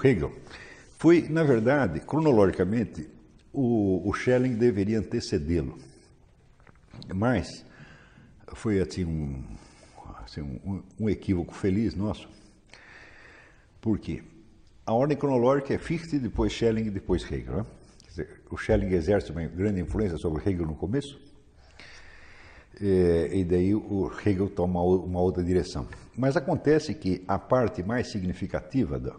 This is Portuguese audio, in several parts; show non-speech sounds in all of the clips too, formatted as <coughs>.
Hegel. Foi, na verdade, cronologicamente, o, o Schelling deveria antecedê-lo. Mas foi assim um, assim, um, um equívoco feliz nosso. Por quê? A ordem cronológica é Fichte, depois Schelling e depois Hegel. Né? Dizer, o Schelling exerce uma grande influência sobre Hegel no começo, e, e daí o Hegel toma uma outra direção. Mas acontece que a parte mais significativa da,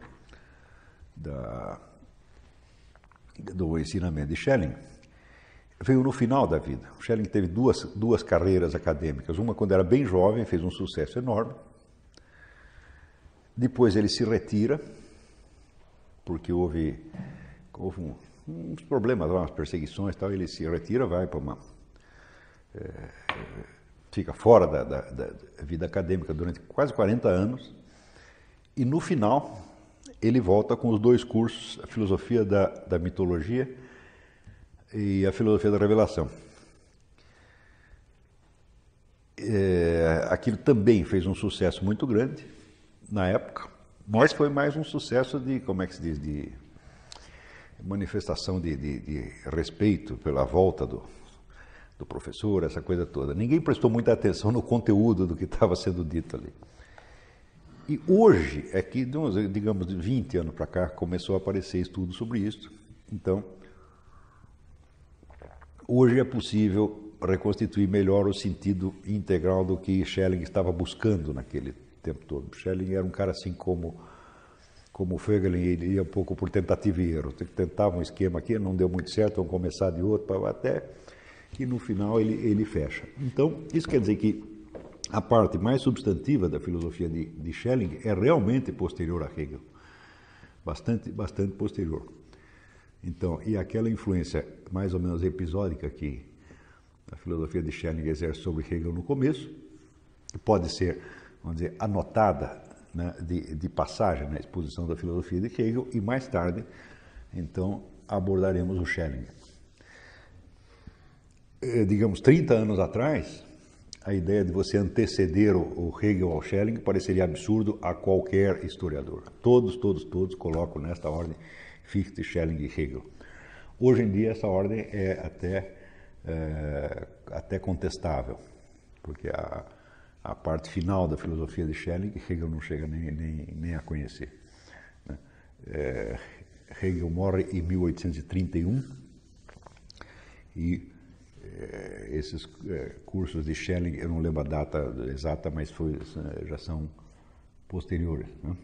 da, do ensinamento de Schelling veio no final da vida. Schelling teve duas, duas carreiras acadêmicas. Uma quando era bem jovem, fez um sucesso enorme. Depois ele se retira, porque houve, houve um, uns problemas, umas perseguições e tal. Ele se retira, vai para uma. É, fica fora da, da, da vida acadêmica durante quase 40 anos. E no final, ele volta com os dois cursos, a filosofia da, da mitologia e a filosofia da revelação. É, aquilo também fez um sucesso muito grande na época, mas foi mais um sucesso de, como é que se diz, de manifestação de, de, de respeito pela volta do, do professor, essa coisa toda. Ninguém prestou muita atenção no conteúdo do que estava sendo dito ali. E hoje é que, digamos, de 20 anos para cá, começou a aparecer estudo sobre isso. Então, hoje é possível reconstituir melhor o sentido integral do que Schelling estava buscando naquele tempo todo. Schelling era um cara assim como como Fögelin, ele ia um pouco por tentativa e erro. Tentava um esquema aqui, não deu muito certo, vamos começar de outro, até que no final ele, ele fecha. Então, isso quer dizer que a parte mais substantiva da filosofia de, de Schelling é realmente posterior a Hegel, bastante, bastante posterior. Então, e aquela influência mais ou menos episódica que a filosofia de Schelling exerce sobre Hegel no começo, pode ser, vamos dizer, anotada né, de, de passagem na exposição da filosofia de Hegel e mais tarde, então, abordaremos o Schelling. Eh, digamos, 30 anos atrás, a ideia de você anteceder o Hegel ao Schelling pareceria absurdo a qualquer historiador. Todos, todos, todos colocam nesta ordem Fichte, Schelling e Hegel. Hoje em dia essa ordem é até, é, até contestável, porque a, a parte final da filosofia de Schelling Hegel não chega nem, nem, nem a conhecer. Né? É, Hegel morre em 1831 e esses é, cursos de Schelling, eu não lembro a data exata, mas foi, já são posteriores. Né?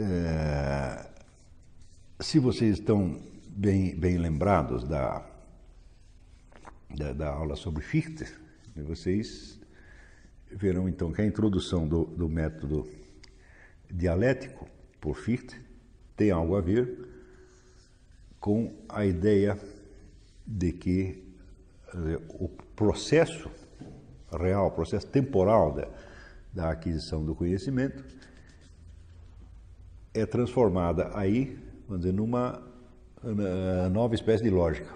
É, se vocês estão bem, bem lembrados da, da, da, aula sobre Fichte, vocês verão então que a introdução do, do método dialético por Fichte tem algo a ver com a ideia de que o processo real, o processo temporal da, da aquisição do conhecimento é transformada aí, vamos dizer, numa nova espécie de lógica.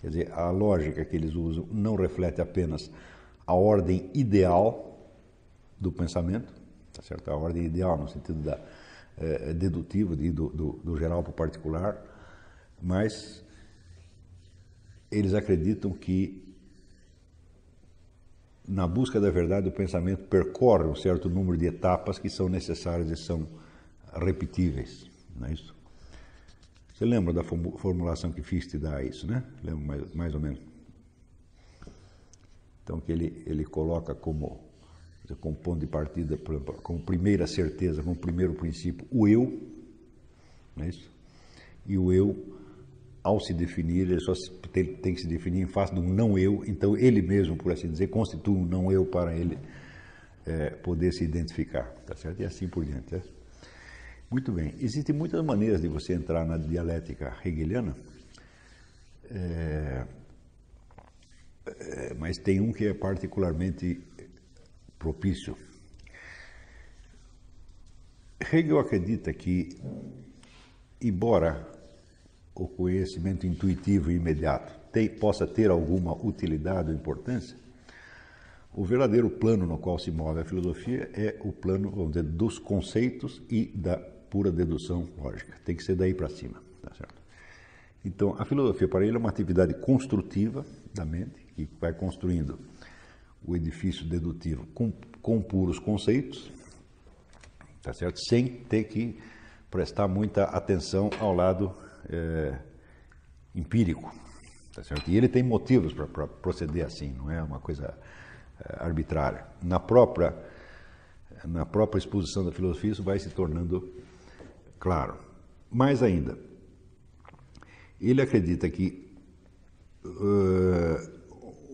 Quer dizer, a lógica que eles usam não reflete apenas a ordem ideal do pensamento, tá certo? A ordem ideal no sentido da é, dedutivo, de, do, do, do geral para o particular, mas eles acreditam que na busca da verdade o pensamento percorre um certo número de etapas que são necessárias e são repetíveis, não é isso? Você lembra da formulação que Fichte dá a isso, né? Lembra mais, mais ou menos? Então que ele ele coloca como como ponto de partida, como primeira certeza, como primeiro princípio, o eu, não é isso? E o eu ao se definir, ele só tem, que se definir em face de um não eu, então ele mesmo, por assim dizer, constitui um não eu para ele é, poder se identificar, tá certo? E assim por diante. É? Muito bem. Existem muitas maneiras de você entrar na dialética hegeliana, é, é, mas tem um que é particularmente propício. Hegel acredita que, embora o conhecimento intuitivo e imediato possa ter alguma utilidade ou importância, O verdadeiro plano no qual se move a filosofia é o plano, vamos dizer, dos conceitos e da pura dedução lógica. Tem que ser daí para cima, tá certo? Então, a filosofia para ele é uma atividade construtiva da mente, que vai construindo o edifício dedutivo com, com puros conceitos, tá certo? Sem ter que prestar muita atenção ao lado é, empírico, tá certo? E ele tem motivos para proceder assim, não é uma coisa é, arbitrária. Na própria na própria exposição da filosofia isso vai se tornando claro. Mais ainda, ele acredita que uh,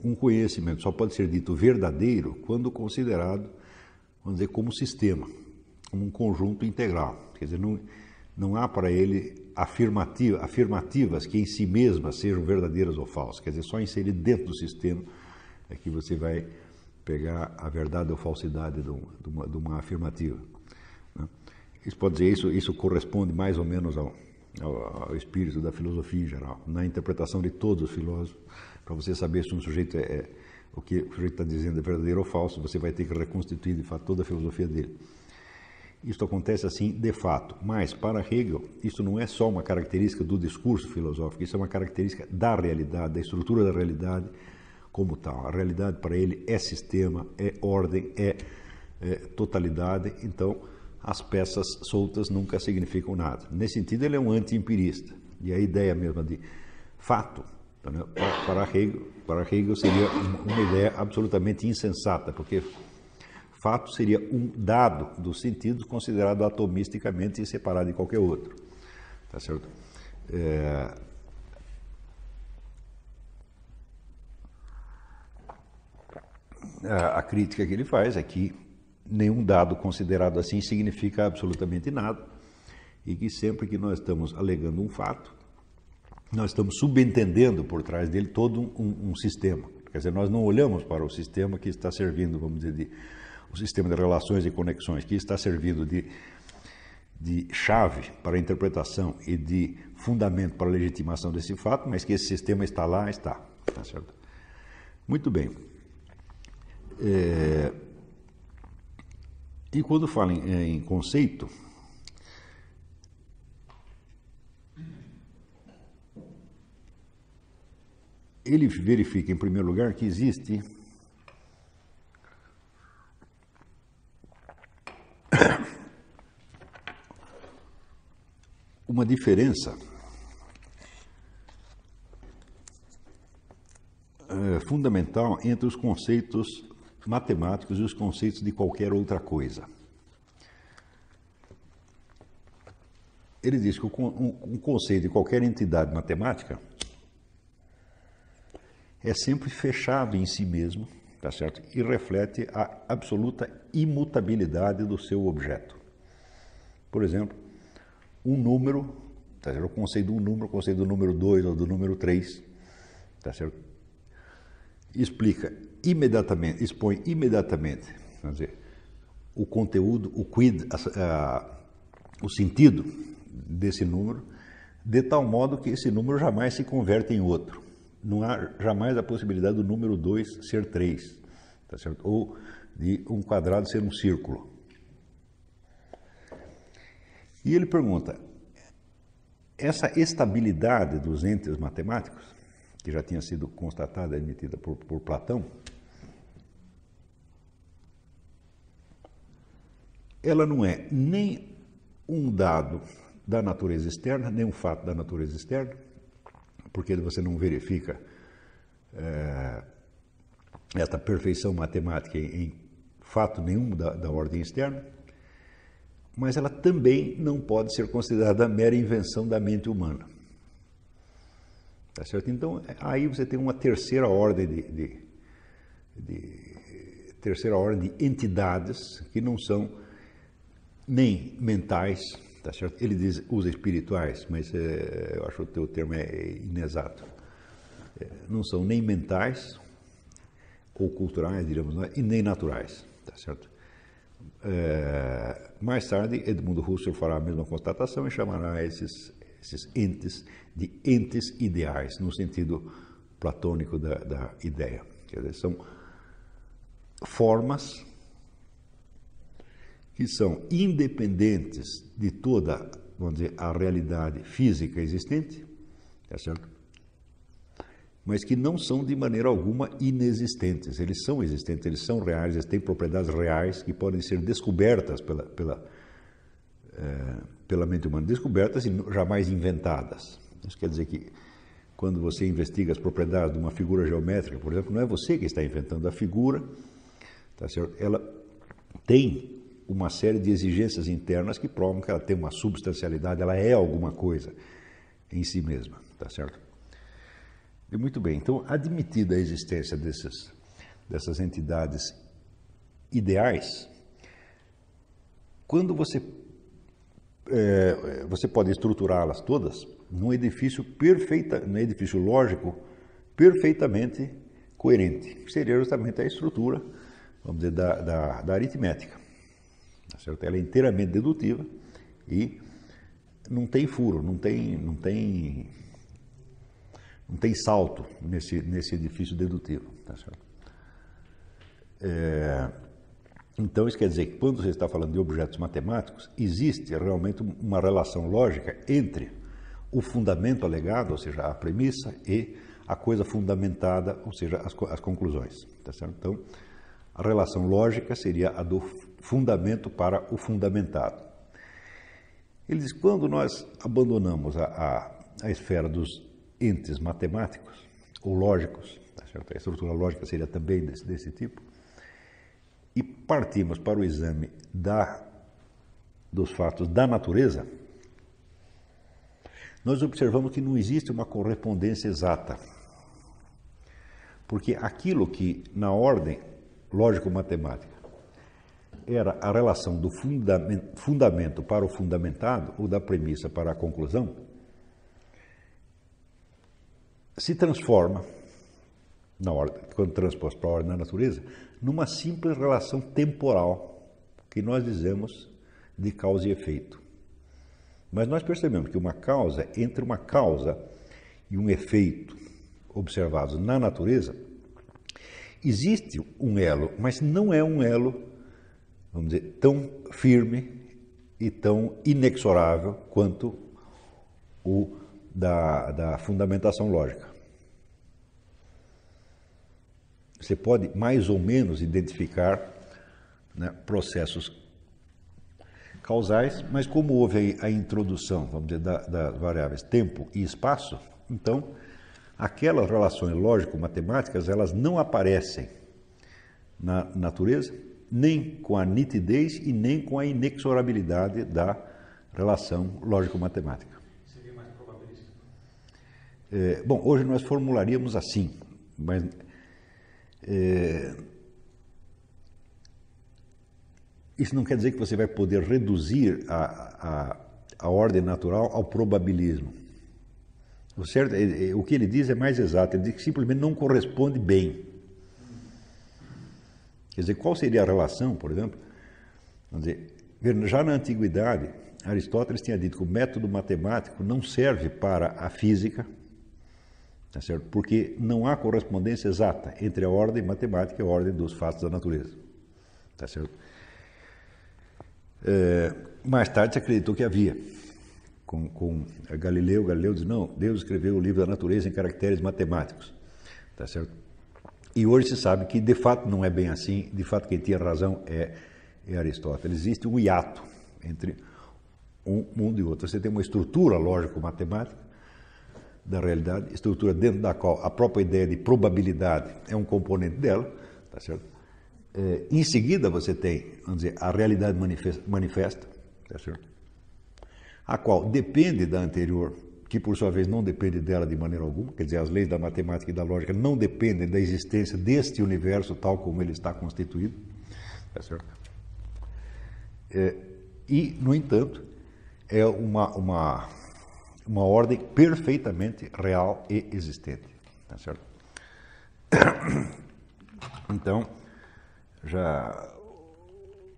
um conhecimento só pode ser dito verdadeiro quando considerado, vamos dizer, como sistema, como um conjunto integral. Quer dizer, não, não há para ele afirmativa, afirmativas que em si mesmas sejam verdadeiras ou falsas. Quer dizer, só inserir dentro do sistema é que você vai pegar a verdade ou falsidade de uma, de uma afirmativa. Né? Isso pode dizer, isso, isso corresponde mais ou menos ao, ao, ao, espírito da filosofia em geral, na interpretação de todos os filósofos, para você saber se um sujeito é, é o que o sujeito está dizendo é verdadeiro ou falso, você vai ter que reconstituir de fato toda a filosofia dele. Isto acontece assim de fato, mas para Hegel isso não é só uma característica do discurso filosófico, isso é uma característica da realidade, da estrutura da realidade como tal. A realidade para ele é sistema, é ordem, é, é totalidade, então as peças soltas nunca significam nada. Nesse sentido, ele é um anti-empirista. E a ideia mesma de fato, né, para Hegel, para Hegel seria uma ideia absolutamente insensata, porque fato seria um dado dos sentidos considerado atomisticamente e separado de qualquer outro. Tá certo? É... A crítica que ele faz é que nenhum dado considerado assim significa absolutamente nada e que sempre que nós estamos alegando um fato, nós estamos subentendendo por trás dele todo um, um, sistema. Quer dizer, nós não olhamos para o sistema que está servindo, vamos dizer, de, o sistema de relações e conexões, que está servindo de, de chave para a interpretação e de fundamento para a legitimação desse fato, mas que esse sistema está lá, está. Tá certo? Muito bem. É, e quando fala em, é, em conceito, ele verifica, em primeiro lugar, que existe uma diferença é, fundamental entre os conceitos matemáticos e os conceitos de qualquer outra coisa. Ele diz que um conceito de qualquer entidade matemática é sempre fechado em si mesmo, tá certo? E reflete a absoluta imutabilidade do seu objeto. Por exemplo, um número, tá certo? o conceito de um número, o conceito do número 2 ou do número 3, tá certo? explica imediatamente, expõe imediatamente, quer dizer, o conteúdo, o quid, a, a, o sentido desse número, de tal modo que esse número jamais se converte em outro. Não há jamais a possibilidade do número 2 ser 3, tá certo? ou de um quadrado ser um círculo. E ele pergunta: essa estabilidade dos entes matemáticos que já tinha sido constatada e admitida por, por Platão, ela não é nem um dado da natureza externa, nem um fato da natureza externa, porque você não verifica é, esta perfeição matemática em, fato nenhum da, da, ordem externa, mas ela também não pode ser considerada mera invenção da mente humana. Tá certo? Então, aí você tem uma terceira ordem de, de, de, terceira ordem de entidades que não são nem mentais, tá certo? Ele diz, usa espirituais, mas é, eu acho que o teu termo é inexato. É, não são nem mentais ou culturais, diríamos, é? e nem naturais, tá certo? É, mais tarde, Edmundo Husserl fará a mesma constatação e chamará esses esses entes, de entes ideais, no sentido platônico da, da ideia. Quer dizer, são formas que são independentes de toda, vamos dizer, a realidade física existente, é certo? Mas que não são de maneira alguma inexistentes. Eles são existentes, eles são reais, eles têm propriedades reais que podem ser descobertas pela, pela, é, pela mente humana, descobertas e jamais inventadas. Isso quer dizer que quando você investiga as propriedades de uma figura geométrica, por exemplo, não é você que está inventando a figura, tá certo? ela tem uma série de exigências internas que provam que ela tem uma substancialidade, ela é alguma coisa em si mesma, tá certo? E muito bem, então, admitida a existência desses, dessas entidades ideais, quando você, é, você pode estruturá-las todas num edifício perfeita, num edifício lógico perfeitamente coerente, que seria justamente a estrutura, vamos dizer, da, da, da aritmética. Tá certo? Ela é inteiramente dedutiva e não tem furo, não tem, não tem, não tem salto nesse, nesse edifício dedutivo. Tá? É, então, isso quer dizer que quando você está falando de objetos matemáticos, existe realmente uma relação lógica entre o fundamento alegado, ou seja, a premissa, e a coisa fundamentada, ou seja, as, as conclusões. Tá? Então, a relação lógica seria a do fundamento para o fundamentado. Ele diz: quando nós abandonamos a, a, a esfera dos entes matemáticos ou lógicos, tá a estrutura lógica seria também desse, desse tipo, e partimos para o exame da, dos fatos da natureza, nós observamos que não existe uma correspondência exata. Porque aquilo que, na ordem lógico-matemática, era a relação do fundamento para o fundamentado, ou da premissa para a conclusão, se transforma, na ordem, quando transposto para a ordem da natureza, numa simples relação temporal, que nós dizemos de causa e efeito. Mas nós percebemos que uma causa, entre uma causa e um efeito observados na natureza, existe um elo, mas não é um elo, vamos dizer, tão firme e tão inexorável quanto o da, da fundamentação lógica. Você pode mais ou menos identificar né, processos causais, mas como houve a introdução, vamos dizer, das variáveis tempo e espaço, então aquelas relações lógico-matemáticas elas não aparecem na natureza nem com a nitidez e nem com a inexorabilidade da relação lógico-matemática. É, bom, hoje nós formularíamos assim, mas é, isso não quer dizer que você vai poder reduzir a, a, a ordem natural ao probabilismo. O, certo, é, é, o que ele diz é mais exato, ele diz que simplesmente não corresponde bem. Quer dizer, qual seria a relação, por exemplo? Vamos dizer, já na antiguidade, Aristóteles tinha dito que o método matemático não serve para a física, tá certo? porque não há correspondência exata entre a ordem matemática e a ordem dos fatos da natureza. Tá certo? É, mais tarde se acreditou que havia com, com Galileu. Galileu diz, não, Deus escreveu o livro da natureza em caracteres matemáticos. Tá certo? E hoje se sabe que de fato não é bem assim, de fato quem tinha razão é, é Aristóteles. Existe um hiato entre um mundo e outro. Você tem uma estrutura lógico-matemática da realidade, estrutura dentro da qual a própria ideia de probabilidade é um componente dela, tá certo? É, em seguida você tem, vamos dizer, a realidade manifesta, manifesta tá certo? a qual depende da anterior, que por sua vez não depende dela de maneira alguma, quer dizer, as leis da matemática e da lógica não dependem da existência deste universo tal como ele está constituído, tá certo? É, e, no entanto, é uma, uma, uma ordem perfeitamente real e existente, tá certo? <coughs> Então, já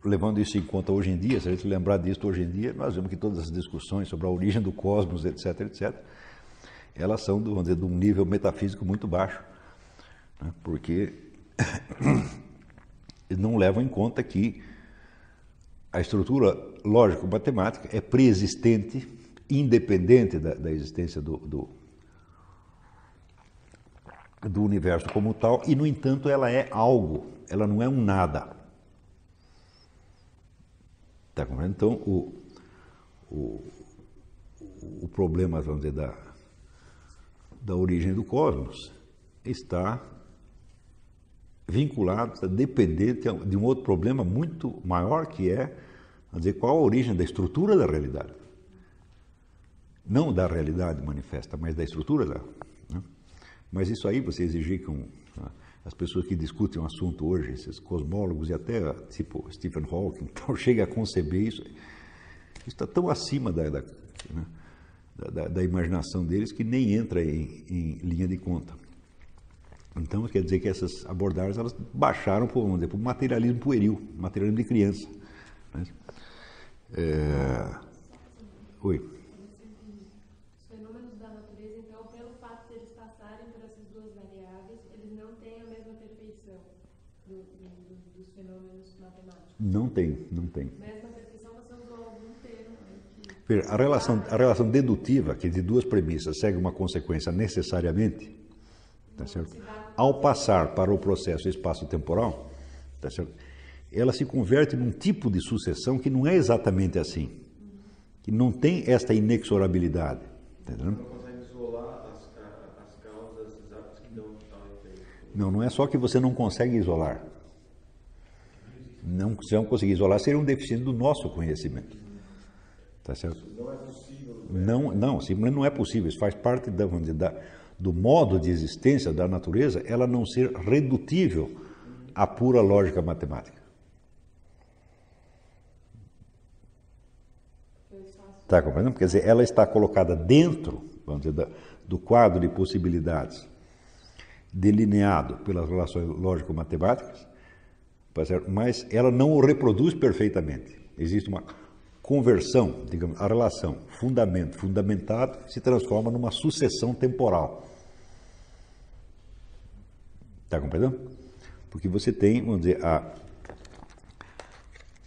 levando isso em conta hoje em dia, se a gente lembrar disso hoje em dia, nós vemos que todas as discussões sobre a origem do cosmos, etc., etc., elas são, vamos dizer, de um nível metafísico muito baixo, né? porque <coughs> não levam em conta que a estrutura lógico-matemática é preexistente, independente da, da existência do, do, do universo como tal, e, no entanto, ela é algo, ela não é um nada. Tá compreendendo? Então, o, o, o problema, vamos dizer, da, da origem do cosmos está vinculado, está dependente de um outro problema muito maior, que é vamos dizer, qual a origem da estrutura da realidade. Não da realidade manifesta, mas da estrutura dela. Né? Mas isso aí você exigir que um, as pessoas que discutem o um assunto hoje, esses cosmólogos e até tipo Stephen Hawking, <laughs> então chega a conceber isso, isso está tão acima da, da, né, da, da, imaginação deles que nem entra em, em, linha de conta. Então quer dizer que essas abordagens elas baixaram para o materialismo pueril, materialismo de criança. Né? É... Oi. Não tem, não tem. A relação, a relação dedutiva, que de duas premissas segue uma consequência necessariamente, tá certo? ao passar para o processo espaço-temporal, tá certo? ela se converte num tipo de sucessão que não é exatamente assim, que não tem esta inexorabilidade. Tá não consegue isolar as, as causas exatas que dão tal efeito. Não, não é só que você não consegue isolar não, se não conseguir isolar, seria um deficiente do nosso conhecimento. Tá certo? Não é possível. Não, não, simplesmente não é possível. Isso faz parte da, da, do modo de existência da natureza, ela não ser redutível à pura lógica matemática. Está compreendendo? Quer dizer, ela está colocada dentro, vamos dizer, do quadro de possibilidades delineado pelas relações lógico-matemáticas, mas ela não o reproduz perfeitamente. Existe uma conversão, digamos, a relação fundamento, fundamentado, se transforma numa sucessão temporal. Está compreendendo? Porque você tem, vamos dizer, a,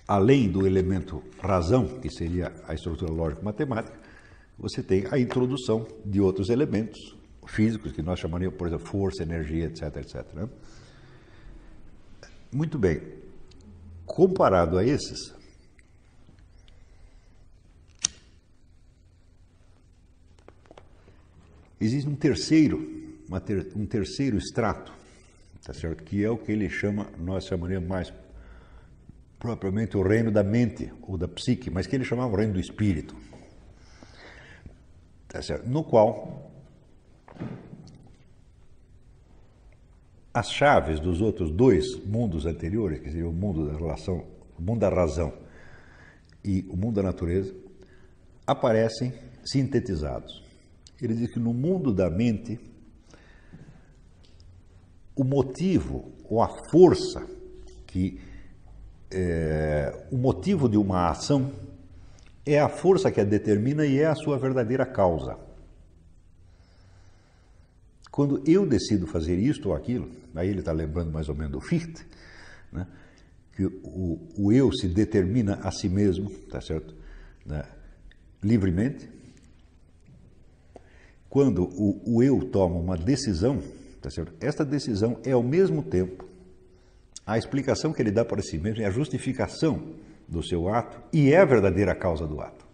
além do elemento razão, que seria a estrutura lógico-matemática, você tem a introdução de outros elementos físicos, que nós chamaríamos, por exemplo, força, energia, etc, etc. Né? Muito bem. Comparado a esses, existe um terceiro, ter, um terceiro extrato, tá certo? que é o que ele chama, nós chamaríamos mais propriamente o reino da mente ou da psique, mas que ele chamava o reino do espírito, tá certo? no qual as chaves dos outros dois mundos anteriores, que seria o mundo da relação, o mundo da razão e o mundo da natureza, aparecem sintetizados. Ele diz que no mundo da mente, o motivo ou a força que é, o motivo de uma ação é a força que a determina e é a sua verdadeira causa. Quando eu decido fazer isto ou aquilo, aí ele está lembrando mais ou menos do Fichte, né? que o, o, eu se determina a si mesmo, tá certo? Né? Livremente. Quando o, o, eu toma uma decisão, tá certo? Esta decisão é ao mesmo tempo a explicação que ele dá para si mesmo, é a justificação do seu ato e é a verdadeira causa do ato.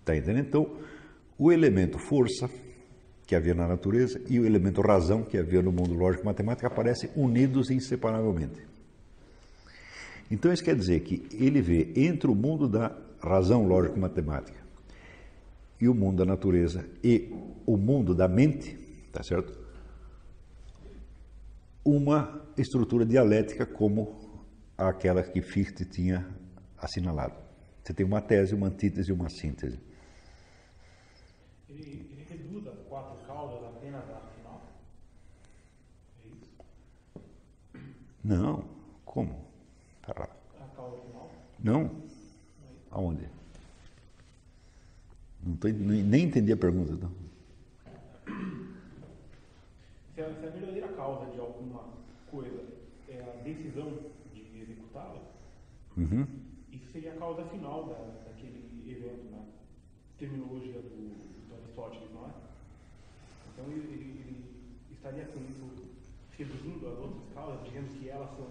Está entendendo? Então, o elemento força que havia na natureza e o elemento razão que havia no mundo lógico-matemático aparecem unidos inseparavelmente. Então isso quer dizer que ele vê entre o mundo da razão lógico-matemática e o mundo da natureza e o mundo da mente, tá certo? Uma estrutura dialética como aquela que Fichte tinha assinalado. Você tem uma tese, uma antítese e uma síntese. Não. Como? Tá A causa final? Não. Aonde? Não tô, nem entendi a pergunta. Não. Se é, se é a verdadeira causa de alguma coisa decisão de executá-la, Uhum. isso seria a causa final da, daquele evento, na terminologia do, do Aristóteles, não é? Então ele, ele- ele estaria com isso reduzindo as outras causas, dizendo que elas são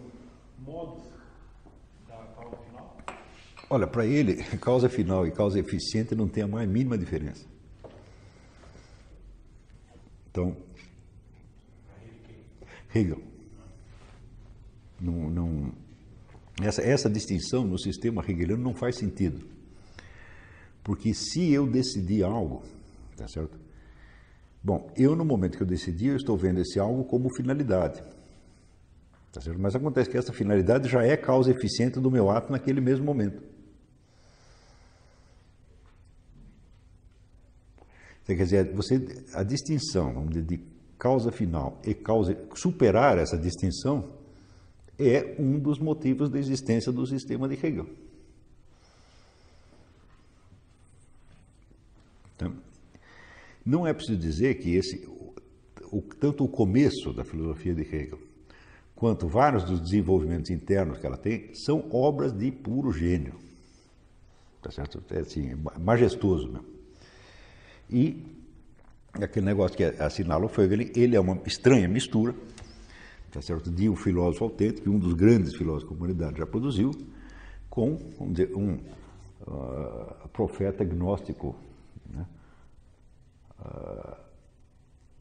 modos da causa final? Olha, para ele, causa final e causa eficiente não tem a mais mínima diferença. Então, Hegel. Não, não, essa, essa distinção no sistema hegeliano não faz sentido. Porque se eu decidir algo, tá certo? Bom, eu no momento que eu decidi, eu estou vendo esse algo como finalidade. Tá certo? Mas acontece que essa finalidade já é causa eficiente do meu ato naquele mesmo momento. Então, quer dizer, você, a distinção vamos dizer, de causa final e causa. superar essa distinção é um dos motivos da existência do sistema de Hegel. Então, não é preciso dizer que esse, o, tanto o começo da filosofia de Hegel, quanto vários dos desenvolvimentos internos que ela tem, são obras de puro gênio. Tá certo? É assim, majestoso mesmo. E aquele negócio que assinala o Fegel, ele é uma estranha mistura, tá certo? de um filósofo autêntico, um dos grandes filósofos que a humanidade já produziu, com, dizer, um uh, profeta gnóstico? Uh,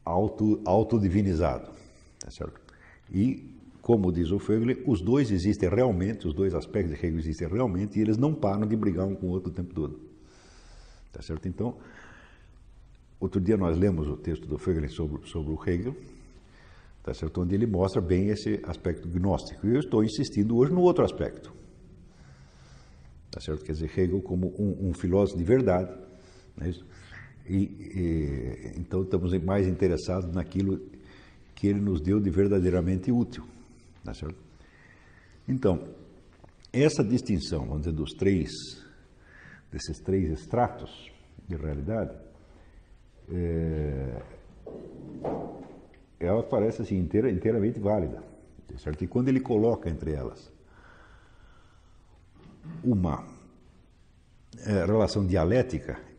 auto, autodivinizado, tá certo? E, como diz o Fegel, os dois existem realmente, os dois aspectos de Hegel existem realmente, e eles não param de brigar um com o outro o tempo todo. Tá certo? Então, outro dia nós lemos o texto do Fegel sobre, sobre o Hegel, tá certo? onde ele mostra bem esse aspecto gnóstico. E eu estou insistindo hoje no outro aspecto. Tá certo? Quer dizer, Hegel como um, um filósofo de verdade. Não é isso? E, e, então estamos mais interessados naquilo que ele nos deu de verdadeiramente útil. Tá certo? Então, essa distinção, vamos dizer, dos três, desses três estratos de realidade, é, ela parece assim inteira, inteiramente válida. tá Certo? E quando ele coloca entre elas uma é, relação dialética,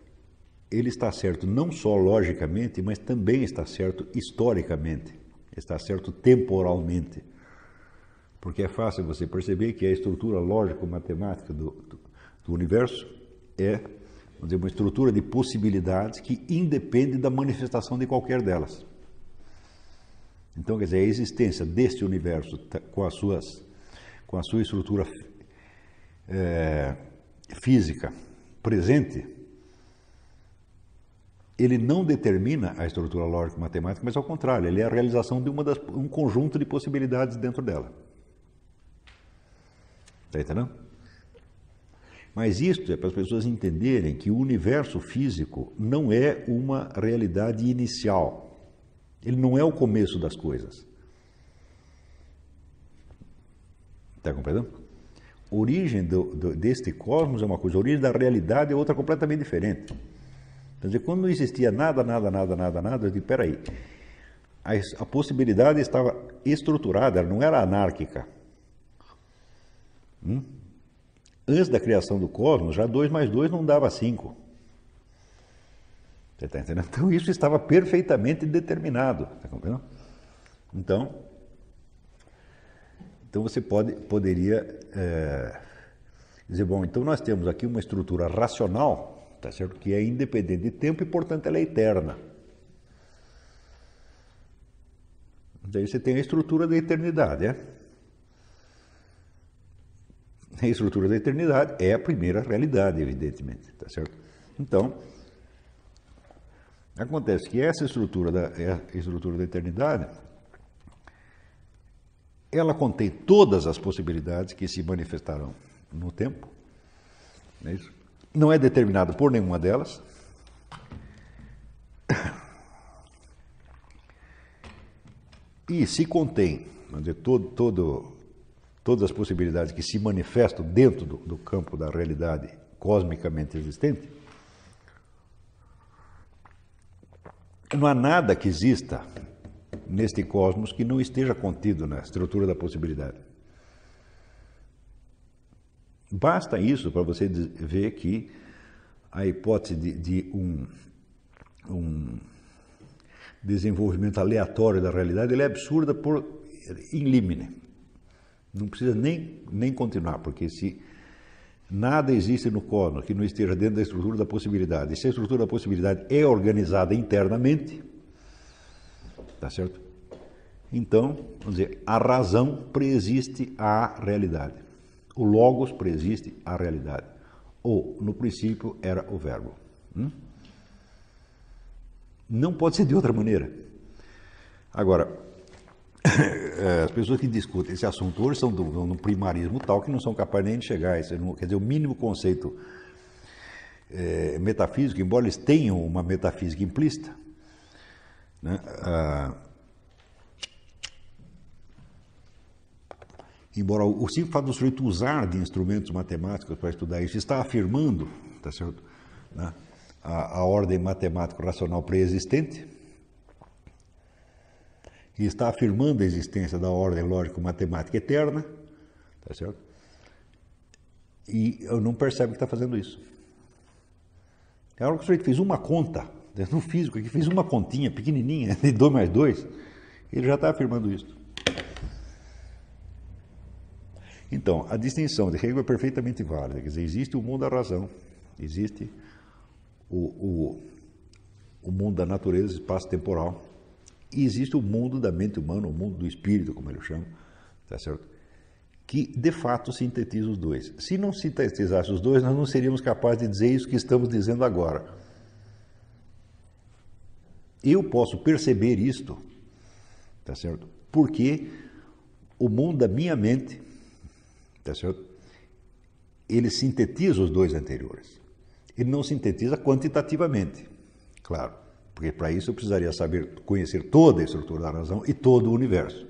ele está certo não só logicamente, mas também está certo historicamente, está certo temporalmente. Porque é fácil você perceber que a estrutura lógico-matemática do, do, do, universo é dizer, uma estrutura de possibilidades que independe da manifestação de qualquer delas. Então, quer dizer, a existência deste universo com, as suas, com a sua estrutura é, física presente, ele não determina a estrutura lógico-matemática, mas ao contrário, ele é a realização de uma das, um conjunto de possibilidades dentro dela. Está entendendo? Mas isto é para as pessoas entenderem que o universo físico não é uma realidade inicial. Ele não é o começo das coisas. Está compreendendo? Origem do, do, deste cosmos é uma coisa, origem da realidade é outra completamente diferente. Quer dizer, quando não existia nada, nada, nada, nada, nada, eu digo, peraí, a, a possibilidade estava estruturada, ela não era anárquica. Hum? Antes da criação do cosmos, já 2 mais 2 não dava 5. Você está entendendo? Então isso estava perfeitamente determinado. Está compreendendo? Então, então você pode, poderia é, dizer, bom, então nós temos aqui uma estrutura racional, tá certo? que é independente de tempo e, portanto, ela é eterna. Daí você tem a estrutura da eternidade, é? A estrutura da eternidade é a primeira realidade, evidentemente, tá certo? Então, acontece que essa estrutura da, é estrutura da eternidade, ela contém todas as possibilidades que se manifestarão no tempo, não é, isso? Não é determinada por nenhuma delas. E se contém, dizer, todo, todo, todas as possibilidades que se manifestam dentro do, do campo da realidade cosmicamente existente, não há nada que exista neste cosmos que não esteja contido na estrutura da possibilidade. Basta isso para você ver que a hipótese de, de um, um, desenvolvimento aleatório da realidade é absurda por in limine. Não precisa nem, nem continuar, porque se nada existe no cosmos que não esteja dentro da estrutura da possibilidade, e se a estrutura da possibilidade é organizada internamente, tá certo? Então, vamos dizer, a razão preexiste à realidade. O logos preexiste à realidade. Ou, no princípio, era o verbo. Hum? Não pode ser de outra maneira. Agora, <laughs> as pessoas que discutem esse assunto hoje são no primarismo tal que não são capazes nem de chegar a isso. Quer dizer, o mínimo conceito é, metafísico, embora eles tenham uma metafísica implícita, né, ah, embora o simples fato do sujeito usar de instrumentos matemáticos para estudar isso está afirmando, tá certo, né, a, a ordem matemático-racional pré-existente e está afirmando a existência da ordem lógico-matemática eterna, tá certo? E eu não percebo que está fazendo isso. É hora que o sujeito fez uma conta, no físico, que fez uma continha pequenininha, <laughs> de 2 mais 2, ele já está afirmando isso. Então, a distinção de Hegel é perfeitamente válida. Quer dizer, existe o mundo da razão, existe o, o, o mundo da natureza, espaço temporal, e existe o mundo da mente humana, o mundo do espírito, como ele chama, tá certo? que de fato sintetiza os dois. Se não sintetizasse os dois, nós não seríamos capazes de dizer isso que estamos dizendo agora. Eu posso perceber isto, tá certo? Porque o mundo da minha mente, tá certo? Ele sintetiza os dois anteriores. Ele não sintetiza quantitativamente, claro, porque para isso eu precisaria saber conhecer toda a estrutura da razão e todo o universo.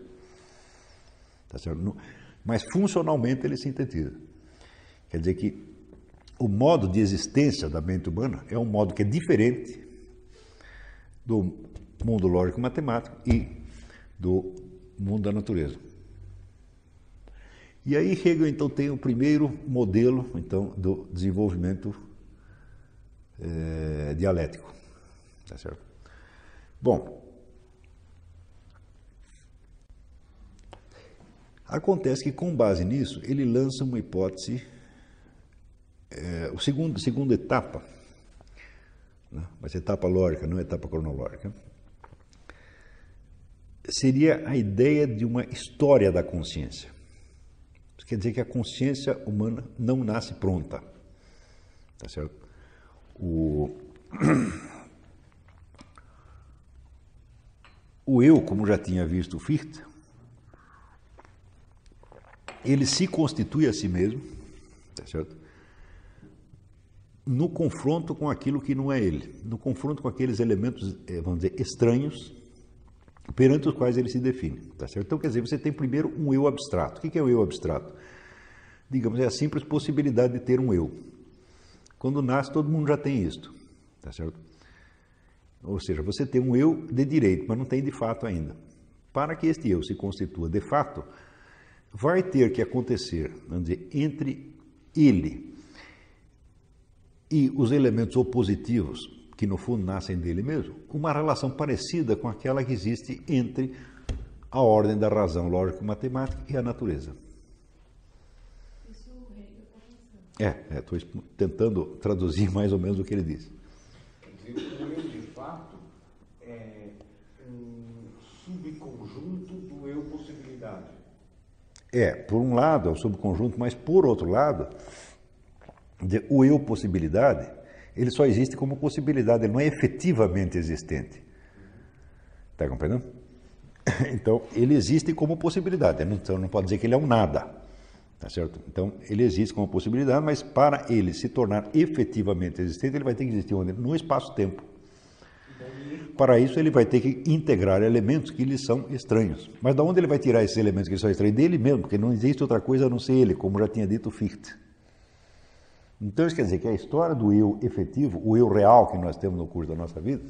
Tá certo? Mas funcionalmente ele sintetiza. Quer dizer que o modo de existência da mente humana é um modo que é diferente do mundo lógico-matemático e do mundo da natureza. E aí Hegel então tem o primeiro modelo então do desenvolvimento é, dialético. Tá certo? Bom, acontece que com base nisso ele lança uma hipótese, é, o segundo, segunda etapa, né, mas etapa lógica, não etapa cronológica, seria a ideia de uma história da consciência. Quer dizer que a consciência humana não nasce pronta. Tá certo? O, <clears throat> o eu, como já tinha visto o Fichte, ele se constitui a si mesmo, tá certo? No confronto com aquilo que não é ele, no confronto com aqueles elementos, eh, vamos dizer, estranhos, perante os quais ele se define, tá certo? Então, quer dizer, você tem primeiro um eu abstrato. O que é o eu abstrato? Digamos, é a simples possibilidade de ter um eu. Quando nasce, todo mundo já tem isto, tá certo? Ou seja, você tem um eu de direito, mas não tem de fato ainda. Para que este eu se constitua de fato, vai ter que acontecer, vamos dizer, entre ele e os elementos opositivos, que no fundo nascem dele mesmo, uma relação parecida com aquela que existe entre a ordem da razão lógico-matemática e a natureza. Isso o Hegel está É, estou tentando traduzir <laughs> mais ou menos o que ele disse. Quer dizer, o eu de fato é um subconjunto do eu possibilidade. É, por um lado é o subconjunto, mas por outro lado, o eu possibilidade, ele só existe como possibilidade, ele não é efetivamente existente. Está compreendendo? <laughs> Então, ele existe como possibilidade, então não pode dizer que ele é um nada. Tá certo? Então, ele existe como possibilidade, mas para ele se tornar efetivamente existente, ele vai ter que existir onde? No espaço-tempo. Para isso, ele vai ter que integrar elementos que lhe são estranhos. Mas de onde ele vai tirar esses elementos que lhe são estranhos? Dele mesmo, porque não existe outra coisa a não ser ele, como já tinha dito Fichte. Então, isso quer dizer que a história do eu efetivo, o eu real que nós temos no curso da nossa vida,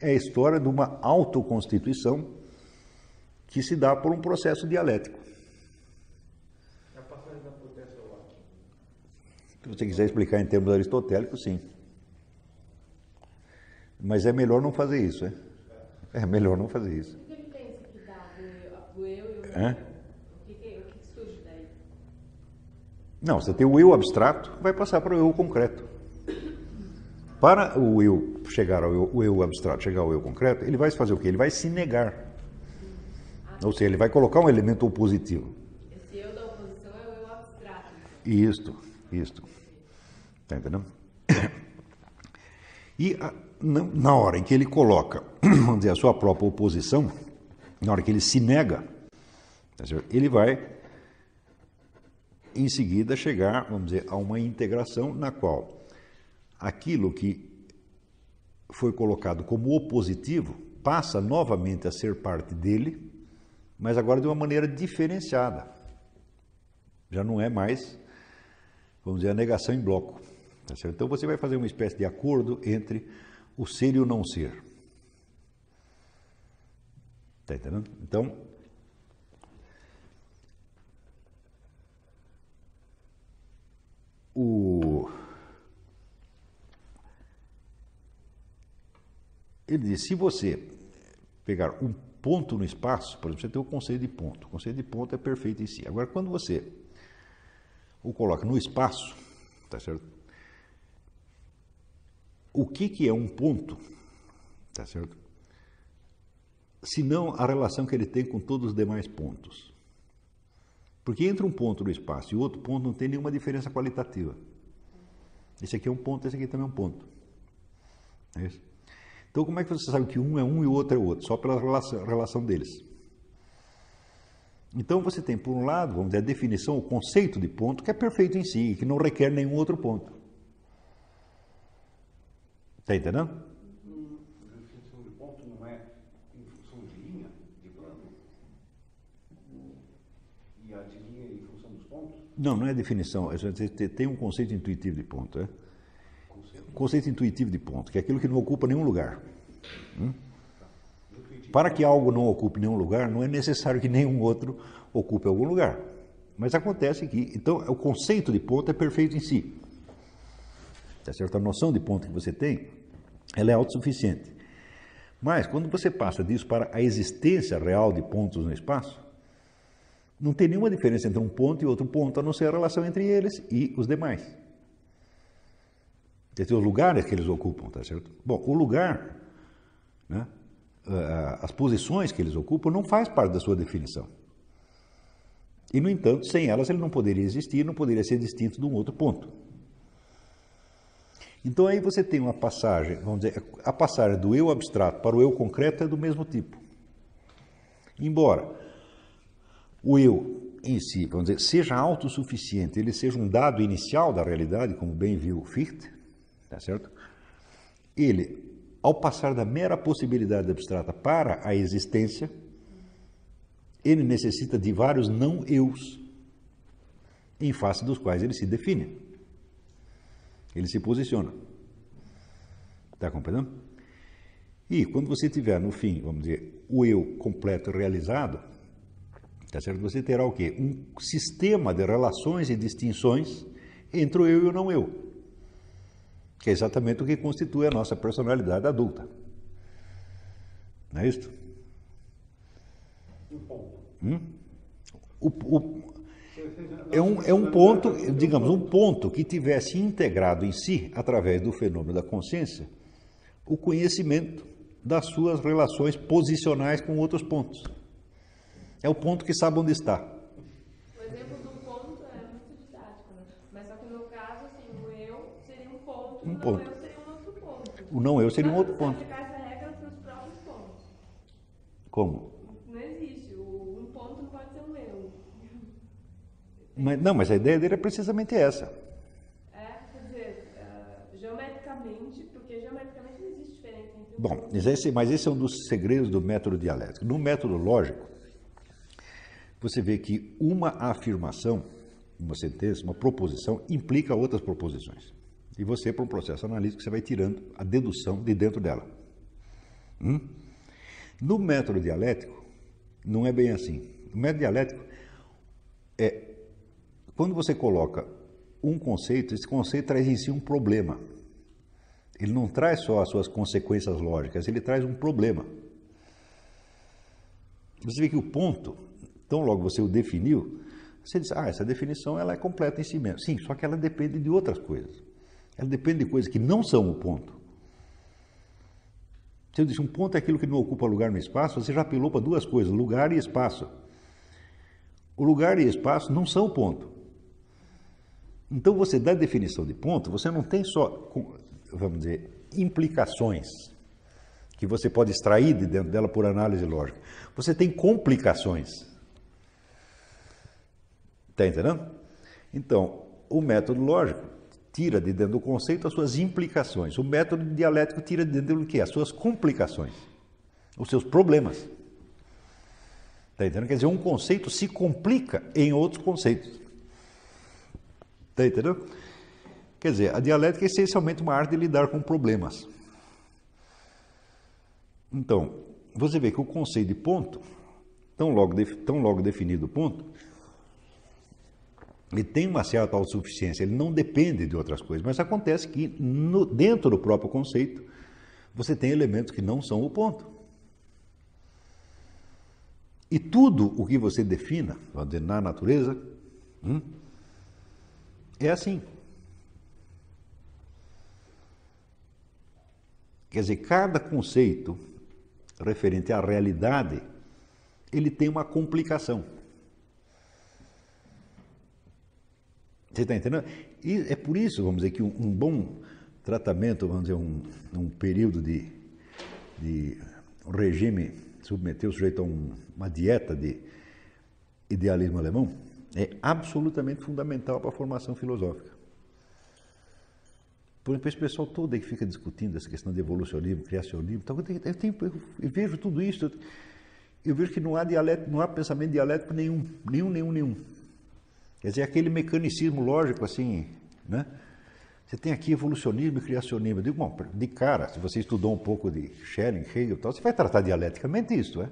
é a história de uma autoconstituição que se dá por um processo dialético. A passagem da potência ao ato. Se você quiser explicar em termos aristotélicos, sim. Mas é melhor não fazer isso, é? É melhor não fazer isso. O que ele pensa que dá do eu, e o Hã? O que surge daí? Não, você tem o eu abstrato, vai passar para o eu concreto. Para o eu chegar ao eu, o eu abstrato, chegar ao eu concreto, ele vai fazer o quê? Ele vai se negar. Ou seja, ele vai colocar um elemento opositivo. Esse eu da oposição é o eu abstrato. Isto, isto. Está entendendo? E a- na, hora em que ele coloca, <clears throat> vamos dizer, a sua própria oposição, na hora que ele se nega, tá ele vai, em seguida, chegar, vamos dizer, a uma integração na qual aquilo que foi colocado como opositivo passa novamente a ser parte dele, mas agora de uma maneira diferenciada. Já não é mais vamos dizer, a negação em bloco. Tá? Então você vai fazer uma espécie de acordo entre o ser e o não ser. Está entendendo? Então, o. Ele diz: se você pegar um ponto no espaço, por exemplo, você tem o conceito de ponto. O conceito de ponto é perfeito em si. Agora, quando você o coloca no espaço, tá certo? O que, que é um ponto, tá certo? Se não a relação que ele tem com todos os demais pontos. Porque entre um ponto no espaço e outro ponto não tem nenhuma diferença qualitativa. Esse aqui é um ponto, esse aqui também é um ponto. É isso? Então, como é que você sabe que um é um e o outro é outro? Só pela relação, deles. Então você tem, por um lado, vamos dizer, a definição, o conceito de ponto, que é perfeito em si, que não requer nenhum outro ponto. Está entendendo? A definição de ponto não é em função de linha, de plano? E a de linha em dos pontos? Não, não é definição. A gente tem- um conceito intuitivo de ponto. É? Conceito intuitivo de ponto, que é aquilo que não ocupa nenhum lugar. Hum? Para que algo não ocupe nenhum lugar, não é necessário que nenhum outro ocupe algum lugar. Mas acontece que, então, o conceito de ponto é perfeito em si. Tá certo? A noção de ponto que você tem, ela é autossuficiente. Mas, quando você passa disso para a existência real de pontos no espaço, não tem nenhuma diferença entre um ponto e outro ponto, a não ser a relação entre eles e os demais. Quer dizer, os lugares que eles ocupam, tá certo? Bom, o lugar, né, as posições que eles ocupam não faz parte da sua definição. E, no entanto, sem elas ele não poderia existir, não poderia ser distinto de um outro ponto. Então aí você tem uma passagem, vamos dizer, a passagem do eu abstrato para o eu concreto é do mesmo tipo. Embora o eu em si, vamos dizer, seja autossuficiente, ele seja um dado inicial da realidade, como bem viu Fichte, tá certo? Ele, ao passar da mera possibilidade abstrata para a existência, ele necessita de vários não eus, em face dos quais ele se define. Ele se posiciona. Está compreendendo? E quando você tiver no fim, vamos dizer, o eu completo realizado, tá certo? Você terá o quê? Um sistema de relações e distinções entre o eu e o não eu, que é exatamente o que constitui a nossa personalidade adulta. Não é isso? Um ponto. O, o, é um, é um ponto, digamos, um ponto que tivesse integrado em si, através do fenômeno da consciência, o conhecimento das suas relações posicionais com outros pontos. É o ponto que sabe onde está. O exemplo do ponto é muito didático, né? Mas só que no caso, assim, o eu seria um ponto, Um o não eu seria um outro ponto. O não eu seria um outro ponto. Como? Não existe. O, um ponto não pode ser um eu. Mas, não, mas a ideia dele é precisamente essa. É, quer dizer, ah, geometricamente, porque geometricamente não existe diferença entre Bom, esse, mas esse é um dos segredos do método dialético. No método lógico, você vê que uma afirmação, uma sentença, uma proposição, implica outras proposições. E você, para um processo analítico, você vai tirando a dedução de dentro dela. Hum? No método dialético, não é bem assim. O método dialético quando você coloca um conceito, esse conceito traz em si um problema. Ele não traz só as suas consequências lógicas, ele traz um problema. Você vê que o ponto, tão logo você o definiu, você diz, ah, essa definição ela é completa em si mesma. Sim, só que ela depende de outras coisas. Ela depende de coisas que não são o ponto. Se eu disse um ponto é aquilo que não ocupa lugar no espaço, você já apelou para duas coisas, lugar e espaço. O lugar e espaço não são o ponto. Então você dá definição de ponto, você não tem só, vamos dizer, implicações que você pode extrair de dentro dela por análise lógica. Você tem complicações. Está entendendo? Então, o método lógico tira de dentro do conceito as suas implicações. O método dialético tira de dentro do que? As suas complicações, os seus problemas. Está entendendo? Quer dizer, um conceito se complica em outros conceitos. Entendendo? Quer dizer, a dialética é essencialmente uma arte de lidar com problemas. Então, você vê que o conceito de ponto, tão logo, tão logo definido ponto, ele tem uma certa autossuficiência, ele não depende de outras coisas, mas acontece que no, dentro do próprio conceito você tem elementos que não são o ponto. E tudo o que você defina, vamos dizer, na natureza, hum, é assim. Quer dizer, cada conceito referente à realidade, ele tem uma complicação. Você está entendendo? E é por isso, vamos dizer, que um, um bom tratamento, vamos dizer, um, um período de, de um regime, submeter o sujeito a um, uma dieta de idealismo alemão, é absolutamente fundamental para a formação filosófica. Por exemplo, esse pessoal todo aí que fica discutindo essa questão de evolucionismo, criacionismo, eu, tenho, eu, tenho, eu, vejo tudo isso, eu, eu vejo que não há, dialético, não há pensamento dialético nenhum, nenhum, nenhum, nenhum. Quer dizer, aquele mecanicismo lógico assim, né? Você tem aqui evolucionismo e criacionismo. Eu digo, bom, de cara, se você estudou um pouco de Schelling, Hegel e tal, você vai tratar dialeticamente isso, é?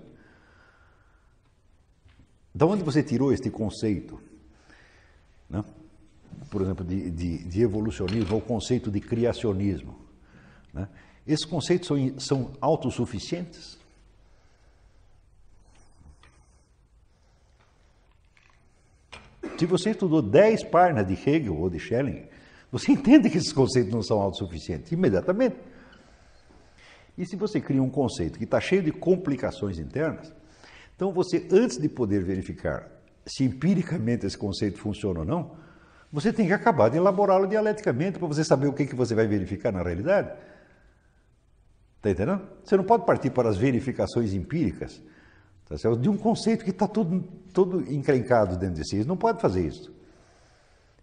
Da onde você tirou este conceito? Né? Por exemplo, de, de, de evolucionismo ou conceito de criacionismo. Né? Esses conceitos são, são autossuficientes? Se você estudou 10 páginas de Hegel ou de Schelling, você <laughs> entende que esses conceitos não são autossuficientes imediatamente. E se você cria um conceito que está cheio de complicações internas, então você, antes de poder verificar se empiricamente esse conceito funciona ou não, você tem que acabar de elaborá-lo dialeticamente para você saber o que, que você vai verificar na realidade. Está entendendo? Você não pode partir para as verificações empíricas Tá de um conceito que está todo, todo encrencado dentro de si. Eles não podem fazer isso.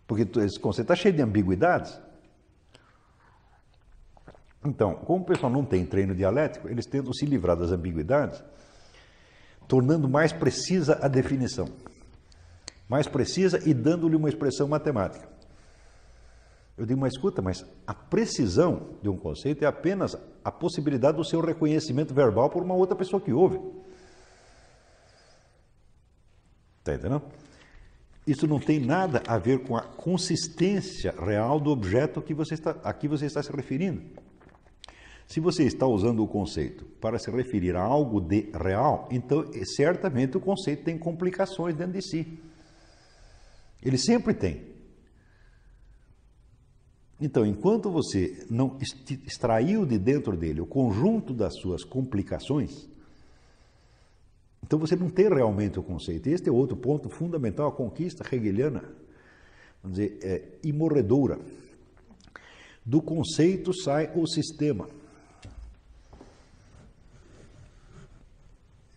Porque esse conceito está cheio de ambiguidades. Então, como o pessoal não tem treino dialético, eles tentam se livrar das ambiguidades, tornando mais precisa a definição. Mais precisa e dando-lhe uma expressão matemática. Eu digo, mas escuta, mas a precisão de um conceito é apenas a possibilidade do seu reconhecimento verbal por uma outra pessoa que ouve. Está entendendo? Isso não tem nada a ver com a consistência real do objeto que você está, a que você está se referindo. Se você está usando o conceito para se referir a algo de real, então certamente o conceito tem complicações dentro de si. Ele sempre tem. Então, enquanto você não extraiu de dentro dele o conjunto das suas complicações, então você não tem realmente o conceito. Este é outro ponto fundamental, a conquista hegeliana, vamos dizer, é imorredora. Do conceito sai o sistema.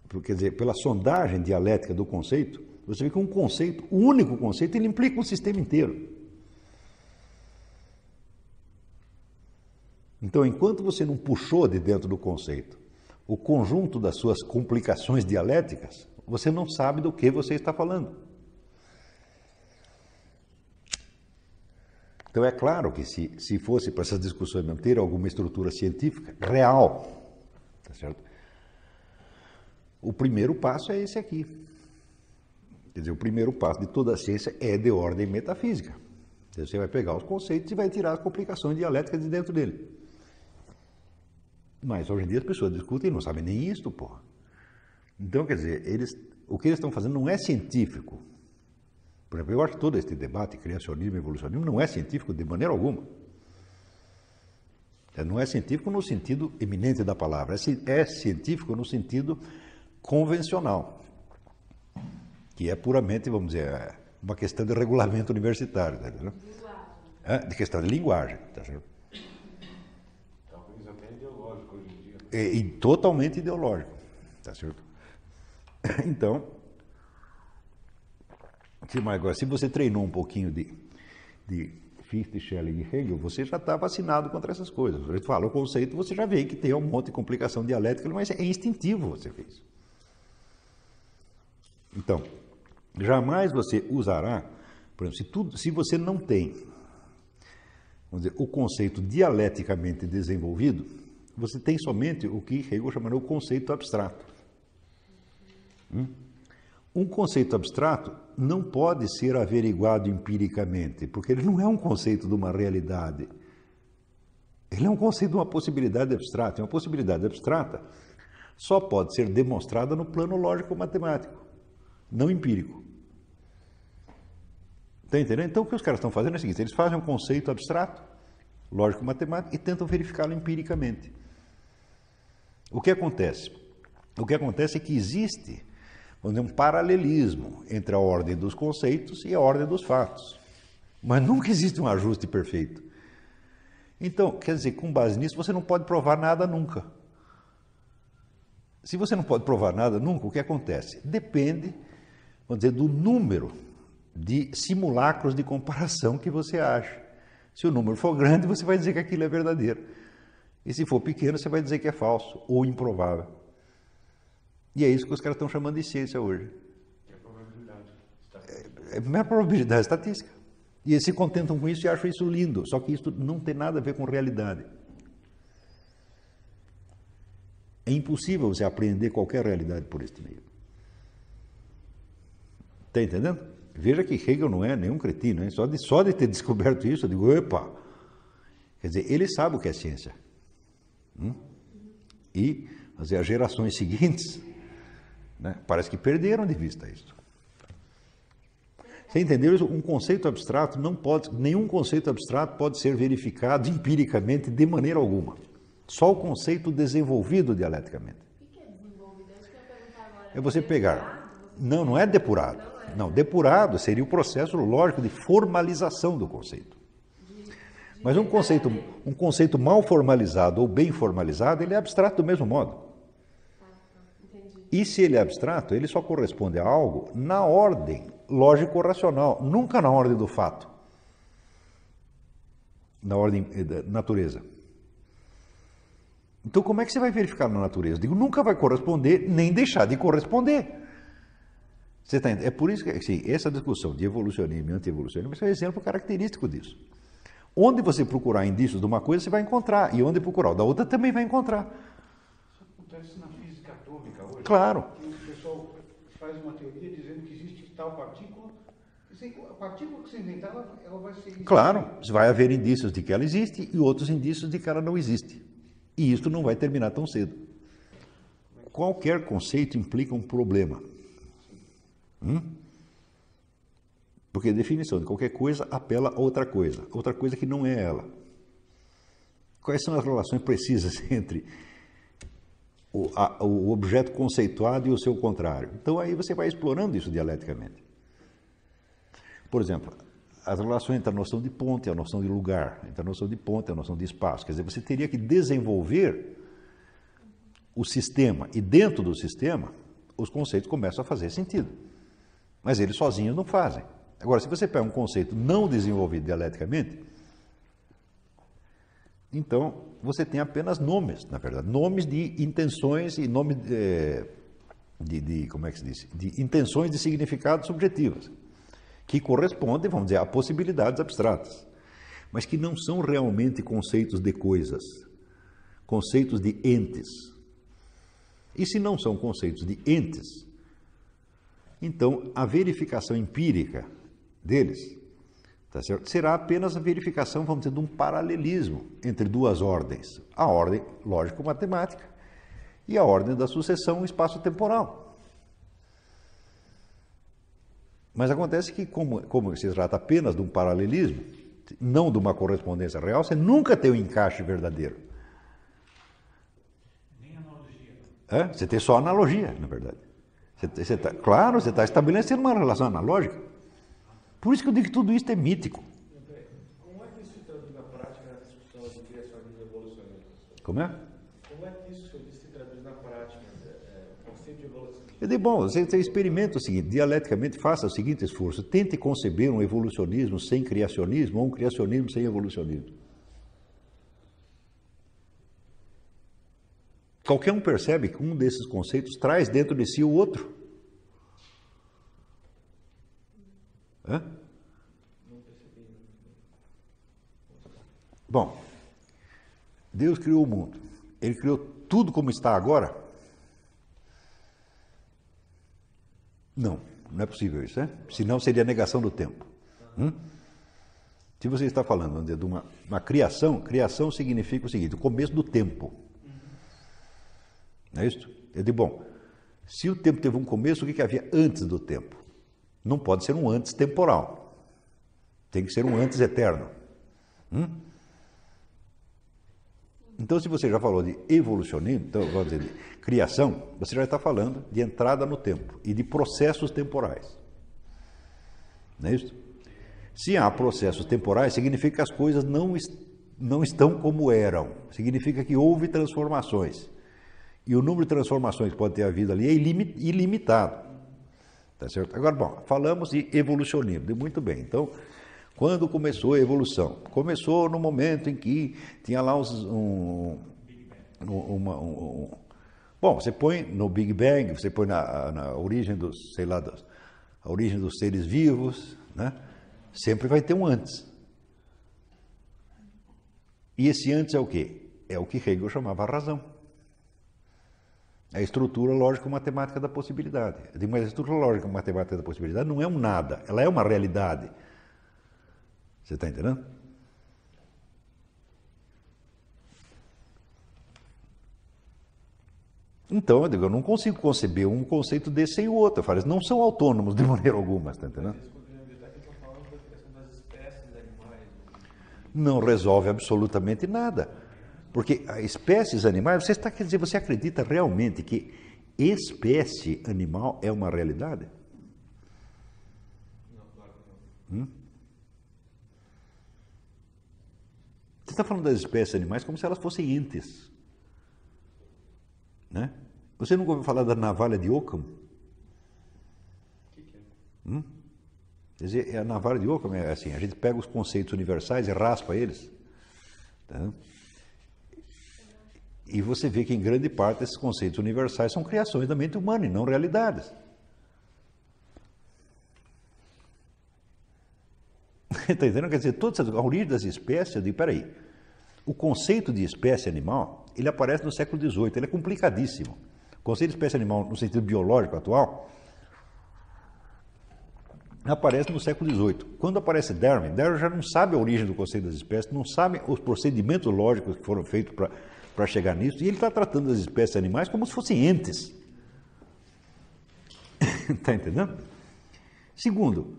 Quer dizer, pela sondagem dialética do conceito, você vê que um conceito, o único conceito, ele implica um sistema inteiro. Então, enquanto você não puxou de dentro do conceito o conjunto das suas complicações dialéticas, você não sabe do que você está falando. Então é claro que se, se fosse para essas discussões não ter alguma estrutura científica real, tá certo? O primeiro passo é esse aqui. Quer dizer, o primeiro passo de toda a ciência é de ordem metafísica. Você vai pegar os conceitos e vai tirar as complicações dialéticas de dentro dele. Mas hoje em dia as pessoas discutem e não sabem nem isto, porra. Então, quer dizer, eles, o que eles estão fazendo não é científico. Por exemplo, eu acho que todo este debate, criacionismo e evolucionismo, não é científico de maneira alguma. Não é científico no sentido eminente da palavra, é é científico no sentido convencional, que é puramente, vamos dizer, é uma questão de regulamento universitário, tá? É, de questão de linguagem, tá certo? Talvez até ideológico hoje em dia. e, e totalmente ideológico, tá certo? <laughs> Então, se, agora, se você treinou um pouquinho de, de Fichte, Schelling e Hegel, você já está vacinado contra essas coisas. A gente fala o conceito, você já vê que tem um monte de complicação dialética, mas é instintivo você fez. Então, jamais você usará, por exemplo, se, tudo, se você não tem vamos dizer, o conceito dialeticamente desenvolvido, você tem somente o que Hegel chamaria o conceito abstrato. Hum? Um conceito abstrato não pode ser averiguado empiricamente, porque ele não é um conceito de uma realidade. Ele é um conceito de uma possibilidade abstrata. E uma possibilidade abstrata só pode ser demonstrada no plano lógico-matemático, não empírico. Está entendendo? Então, o que os caras estão fazendo é o seguinte: eles fazem um conceito abstrato, lógico-matemático, e tentam verificá-lo empiricamente. O que acontece? O que acontece é que existe vamos dizer, um paralelismo entre a ordem dos conceitos e a ordem dos fatos. Mas nunca existe um ajuste perfeito. Então, quer dizer, com base nisso, você não pode provar nada nunca. Se você não pode provar nada nunca, o que acontece? Depende, vamos dizer, do número de simulacros de comparação que você acha. Se o número for grande, você vai dizer que aquilo é verdadeiro. E se for pequeno, você vai dizer que é falso ou improvável. E é isso que os caras estão chamando de ciência hoje. É a probabilidade. Está... É a probabilidade estatística. E eles se contentam com isso e acham isso lindo. Só que isso não tem nada a ver com realidade. É impossível você apreender qualquer realidade por este meio. Está entendendo? Veja que Hegel não é nenhum cretino, hein? Só, de, só de ter descoberto isso, eu digo, epa! Quer dizer, ele sabe o que é ciência. Hum? E dizer, as gerações seguintes né, parece que perderam de vista isso. Você entendeu isso? Um conceito abstrato não pode, nenhum conceito abstrato pode ser verificado empiricamente de maneira alguma. Só o conceito desenvolvido dialeticamente. O que é desenvolvido? É isso que eu ia perguntar agora. É você pegar. Depurado? Não, não é depurado. Não, depurado seria o processo lógico de formalização do conceito. Mas um conceito, um conceito mal formalizado ou bem formalizado, ele é abstrato do mesmo modo. E se ele é abstrato, ele só corresponde a algo na ordem lógico-racional, nunca na ordem do fato, na ordem eh, da natureza. Então, como é que você vai verificar na natureza? Digo, nunca vai corresponder, nem deixar de corresponder. Você tá, entendendo? é por isso que assim, essa discussão de evolucionismo e anti-evolucionismo é um exemplo característico disso. Onde você procurar indícios de uma coisa, você vai encontrar, e onde procurar o da outra, também vai encontrar. Isso acontece na física atômica hoje. Claro. O pessoal faz uma teoria dizendo que existe tal partícula. A partícula que você inventar, ela vai ser. Claro, vai haver indícios de que ela existe e outros indícios de que ela não existe. E isso não vai terminar tão cedo. Qualquer conceito implica um problema. Hum? Porque a definição de qualquer coisa apela a outra coisa, outra coisa que não é ela. Quais são as relações precisas <laughs> entre o, a, o objeto conceituado e o seu contrário? Então aí você vai explorando isso dialeticamente. Por exemplo, as relações entre a noção de ponto e a noção de lugar, entre a noção de ponto e a noção de espaço. Quer dizer, você teria que desenvolver o sistema e dentro do sistema os conceitos começam a fazer sentido. Mas eles sozinhos não fazem. Agora, se você pega um conceito não desenvolvido dialeticamente, então você tem apenas nomes, na verdade, nomes de intenções e nomes de, de, de como é que se diz, de intenções de significados subjetivas, que correspondem, vamos dizer, a possibilidades abstratas, mas que não são realmente conceitos de coisas, conceitos de entes. E se não são conceitos de entes, então a verificação empírica deles Tá certo? Será apenas a verificação, vamos dizer, de um paralelismo entre duas ordens. A ordem lógico-matemática e a ordem da sucessão espaço-temporal. Mas acontece que, como, como se trata apenas de um paralelismo, não de uma correspondência real, você nunca tem um encaixe verdadeiro. Nem analogia. É? Você tem só analogia, na verdade. Você, você tá, claro, você está estabelecendo uma relação analógica. Por isso que eu digo que tudo isso é mítico. Como é que isso se traduz na prática na discussão de criacionismo e evolucionismo? Como é? Como é que isso se traduz na prática? É, é, o conceito de evolução. Eu digo, bom, você, você experimenta o seguinte, dialeticamente faça o seguinte esforço, tente conceber um evolucionismo sem criacionismo ou um criacionismo sem evolucionismo. Qualquer um percebe que um desses conceitos traz dentro de si o outro. Hã? Bom, Deus criou o mundo. Ele criou tudo como está agora? Não, não é possível isso, né? Senão seria negação do tempo. Hum? Se você está falando de uma, uma criação, criação significa o seguinte: o começo do tempo. Não é isso? Eu digo, bom, se o tempo teve um começo, o que, que havia antes do tempo? Não pode ser um antes temporal. Tem que ser um antes eterno. Hum? Então, se você já falou de evolucionismo, então, vamos dizer, de criação, você já está falando de entrada no tempo e de processos temporais. Não é isso? Se há processos temporais, significa que as coisas não, não estão como eram. Significa que houve transformações. E o número de transformações que pode ter havido ali é ilimitado. Tá certo? Agora, bom, falamos de evolucionismo, muito bem. Então, quando começou a evolução? Começou no momento em que tinha lá uns, um, uma, um, um, bom, você põe no Big Bang, você põe na, na origem dos, sei lá, dos, a origem dos seres vivos, né? Sempre vai ter um antes. E esse antes é o quê? É o que Hegel chamava razão. É a estrutura lógico-matemática da possibilidade. Eu digo, mas a estrutura lógico-matemática da possibilidade não é um nada, ela é uma realidade. Você está entendendo? Então, eu digo, eu não consigo conceber um conceito desse sem o outro. Eu falo, eles não são autônomos de <laughs> maneira alguma, está entendendo? Não resolve absolutamente nada. Porque espécies animais, você está quer dizer, você acredita realmente que espécie animal é uma realidade? Não, claro que não. Hum? Você está falando das espécies animais como se elas fossem entes. Né? Você nunca ouviu falar da navalha de Ockham? O que, que é? Hum? Quer dizer, a navalha de Ockham é assim, a gente pega os conceitos universais e raspa eles. Tá? E você vê que em grande parte esses conceitos universais são criações da mente humana e não realidades. Está <laughs> entendendo? Quer dizer, toda a origem das espécies, digo, peraí, o conceito de espécie animal, ele aparece no século XVIII, ele é complicadíssimo. O conceito de espécie animal, no sentido biológico atual, aparece no século XVIII. Quando aparece Darwin, Darwin já não sabe a origem do conceito das espécies, não sabe os procedimentos lógicos que foram feitos para para chegar nisso, e ele está tratando as espécies animais como se fossem entes. Está <laughs> entendendo? Segundo,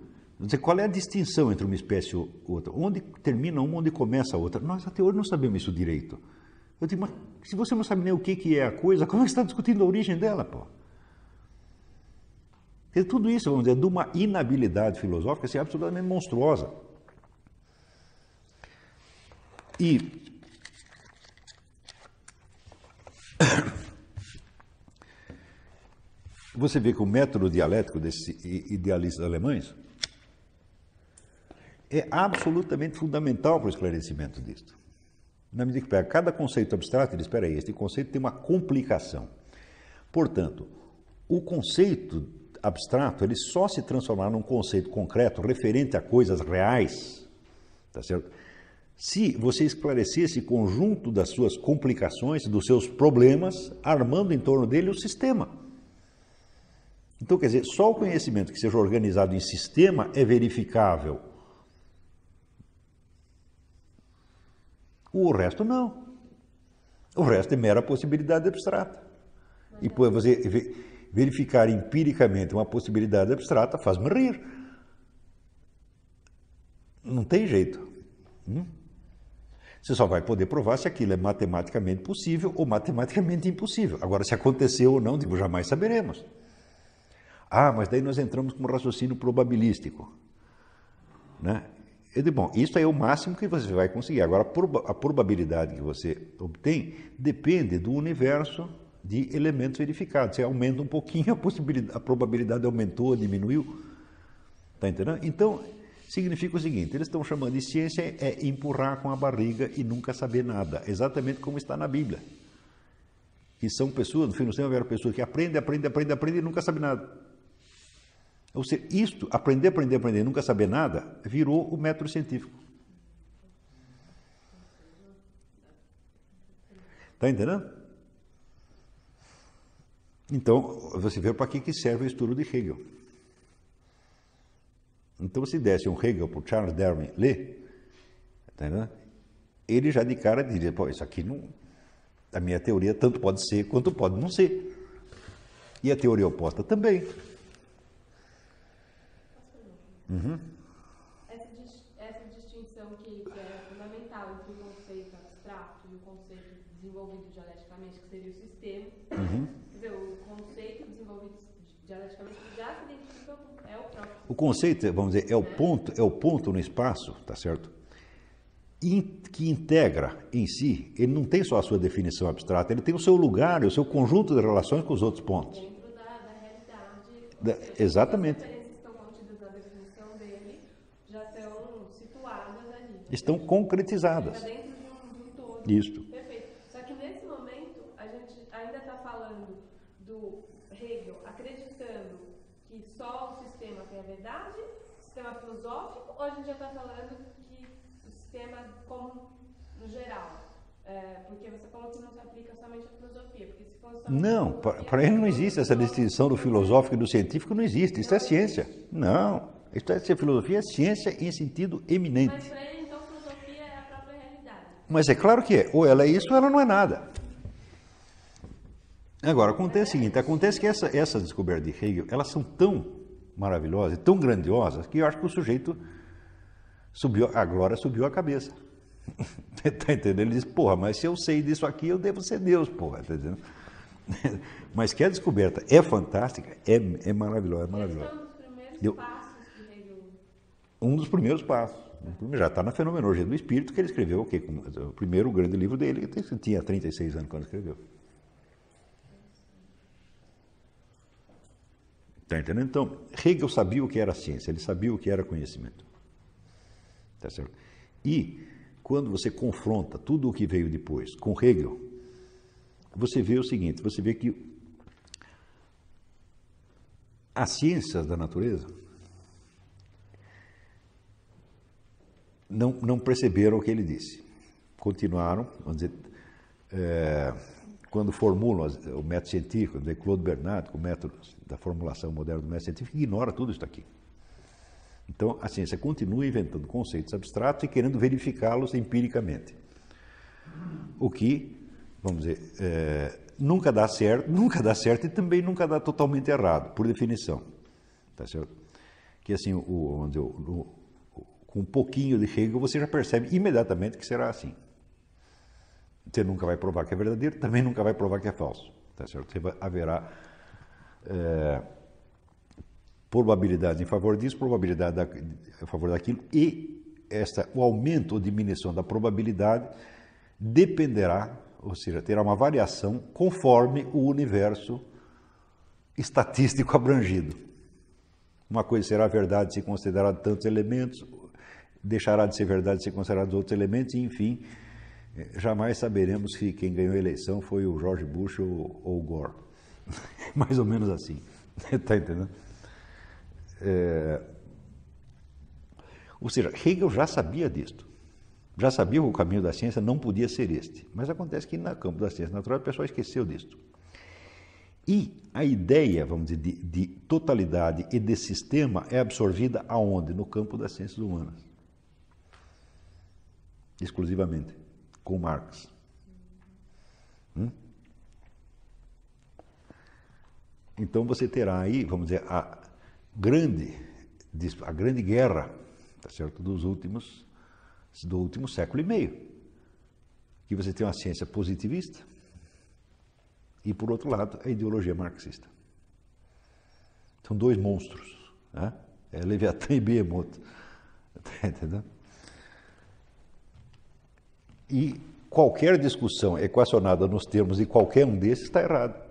qual é a distinção entre uma espécie e outra? Onde termina uma, onde começa a outra? Nós até hoje não sabemos isso direito. Eu digo, mas se você não sabe nem o que, que é a coisa, <laughs> como é que está discutindo a origem dela, pô? Tudo isso, vamos dizer, de uma inabilidade filosófica assim, absolutamente monstruosa. E <coughs> Você vê que o método dialético desses idealistas alemães é absolutamente fundamental para o esclarecimento disto. Na medida que pega cada conceito abstrato, ele diz, espera aí, este conceito tem uma complicação. Portanto, o conceito abstrato, ele só se transformará num conceito concreto, referente a coisas reais, tá certo? Se você esclarecer esse conjunto das suas complicações, dos seus problemas, armando em torno dele o sistema. Então, quer dizer, só o conhecimento que seja organizado em sistema é verificável. O resto não. O resto é mera possibilidade abstrata. E por você ve- verificar empiricamente uma possibilidade abstrata faz-me rir. Não tem jeito. Hum? Você só vai poder provar se aquilo é matematicamente possível ou matematicamente impossível. Agora, se aconteceu ou não, digo, jamais saberemos. Ah, mas daí nós entramos com um raciocínio probabilístico. Né? Eu digo, bom, isso é o máximo que você vai conseguir. Agora, a a probabilidade que você obtém depende do universo de elementos verificados. Você aumenta um pouquinho, a, possibilidade, a probabilidade aumentou, diminuiu. Está entendendo? Então, significa o seguinte: eles estão chamando de ciência é empurrar com a barriga e nunca saber nada, exatamente como está na Bíblia. Que são pessoas, no fim do céu, houveram pessoas que aprendem, aprendem, aprendem, aprendem e nunca sabem nada. Ou seja, isto, aprender, aprender, aprender e nunca saber nada, virou o método científico. Está entendendo? Então, você vê para que serve o estudo de Hegel. Então, se desse um Hegel para o Charles Darwin ler, tá ele já de cara diria, pô, isso aqui não... A minha teoria tanto pode ser quanto pode não ser. E a teoria oposta também. Essa, dis- essa distinção que, que é fundamental entre o conceito abstrato e o conceito desenvolvido dialeticamente, que seria o sistema. Quer dizer, o conceito desenvolvido dialeticamente já se identifica com é o conceito, vamos dizer, é o ponto, é o ponto no espaço, tá certo? In- que integra em si, ele não tem só a sua definição abstrata, ele tem o seu lugar, o seu conjunto de relações com os outros pontos. dentro da, da realidade. Da- seja, exatamente. Estão estão concretizadas. dentro de um, de um todo. Isto. Perfeito. Só que nesse momento, a gente ainda está falando do Hegel acreditando que só o sistema tem a verdade, sistema filosófico, ou a gente já está falando que o sistema como no geral? É, porque você falou que não se aplica somente à filosofia. Porque se fosse Não, para ele não existe essa distinção do filosófico e do científico, não existe. Isso é ciência. Não. Isso é filosofia, é ciência em sentido eminente. Mas para ele, então, filosofia é a própria realidade. Mas é claro que é. Ou ela é isso ou ela não é nada. Agora, acontece o seguinte, acontece que essa, essas descobertas de Hegel, elas são tão maravilhosas, tão grandiosas, que eu acho que o sujeito subiu, a glória subiu a cabeça. <laughs> tá entendendo? Ele diz, porra, mas se eu sei disso aqui, eu devo ser Deus, porra, tá entendendo? <laughs> Mas que a descoberta é fantástica, é, é maravilhosa, é maravilhosa. foi um dos primeiros passos que Hegel Um dos primeiros passos. Já está na Fenomenologia do Espírito, que ele escreveu o quê? O primeiro grande livro dele, que tinha 36 anos quando escreveu. Está entendendo? Então, Hegel sabia o que era ciência, ele sabia o que era conhecimento. Tá certo? E, quando você confronta tudo o que veio depois com Hegel, você vê o seguinte: você vê que as ciências da natureza não, não perceberam o que ele disse. Continuaram, vamos dizer, eh, quando formulam o método científico, de Claude Bernard, o método da formulação moderna do método científico, ignora tudo isso aqui. Então, a ciência continua inventando conceitos abstratos e querendo verificá-los empiricamente. O que, vamos dizer, eh, nunca dá certo, nunca dá certo e também nunca dá totalmente errado, por definição. Tá certo? Que assim, o, com um pouquinho de Hegel, você já percebe imediatamente que será assim. Você nunca vai provar que é verdadeiro, também nunca vai provar que é falso. Tá certo? Você vai- haverá eh, probabilidade em favor disso, probabilidade da, a favor daquilo, e essa, o aumento ou diminuição da probabilidade dependerá, ou seja, terá uma variação conforme o universo estatístico abrangido. Uma coisa será verdade se considerar tantos elementos, deixará de ser verdade se considerar outros elementos, e enfim, jamais saberemos se quem ganhou a eleição foi o George Bush ou, ou o Gore. <laughs> Mais ou menos assim. Está <laughs> entendendo? É, Ou seja, Hegel já sabia disto. Já sabia que o caminho da ciência não podia ser este. Mas acontece que no campo da ciência natural o pessoal esqueceu disto. E a ideia, vamos dizer, de, de totalidade e de sistema é absorvida aonde? No campo das ciências humanas. Exclusivamente. Com Marx. Hum? Então você terá aí, vamos dizer, a grande, a grande guerra tá certo? dos últimos, do último século e meio. Que você tem uma ciência positivista e, por outro lado, a ideologia marxista. São dois monstros. Né? É Leviatã e Behemoth. <laughs> Entendeu? E qualquer discussão equacionada nos termos de qualquer um desses está errada.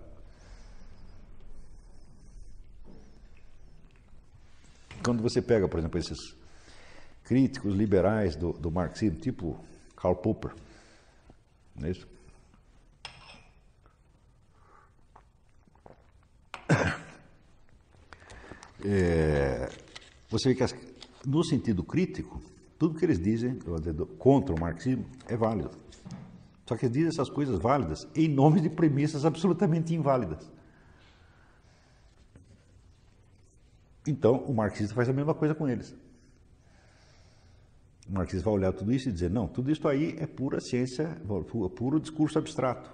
Quando você pega, por exemplo, esses críticos liberais do, do marxismo, tipo Karl Popper, não é isso? <coughs> É, você vê que as, no sentido crítico, tudo que eles dizem contra o marxismo é válido. Só que eles dizem essas coisas válidas em nome de premissas absolutamente inválidas. Então, o marxista faz a mesma coisa com eles. O marxista vai olhar tudo isso e dizer: não, tudo isso aí é pura ciência, puro discurso abstrato,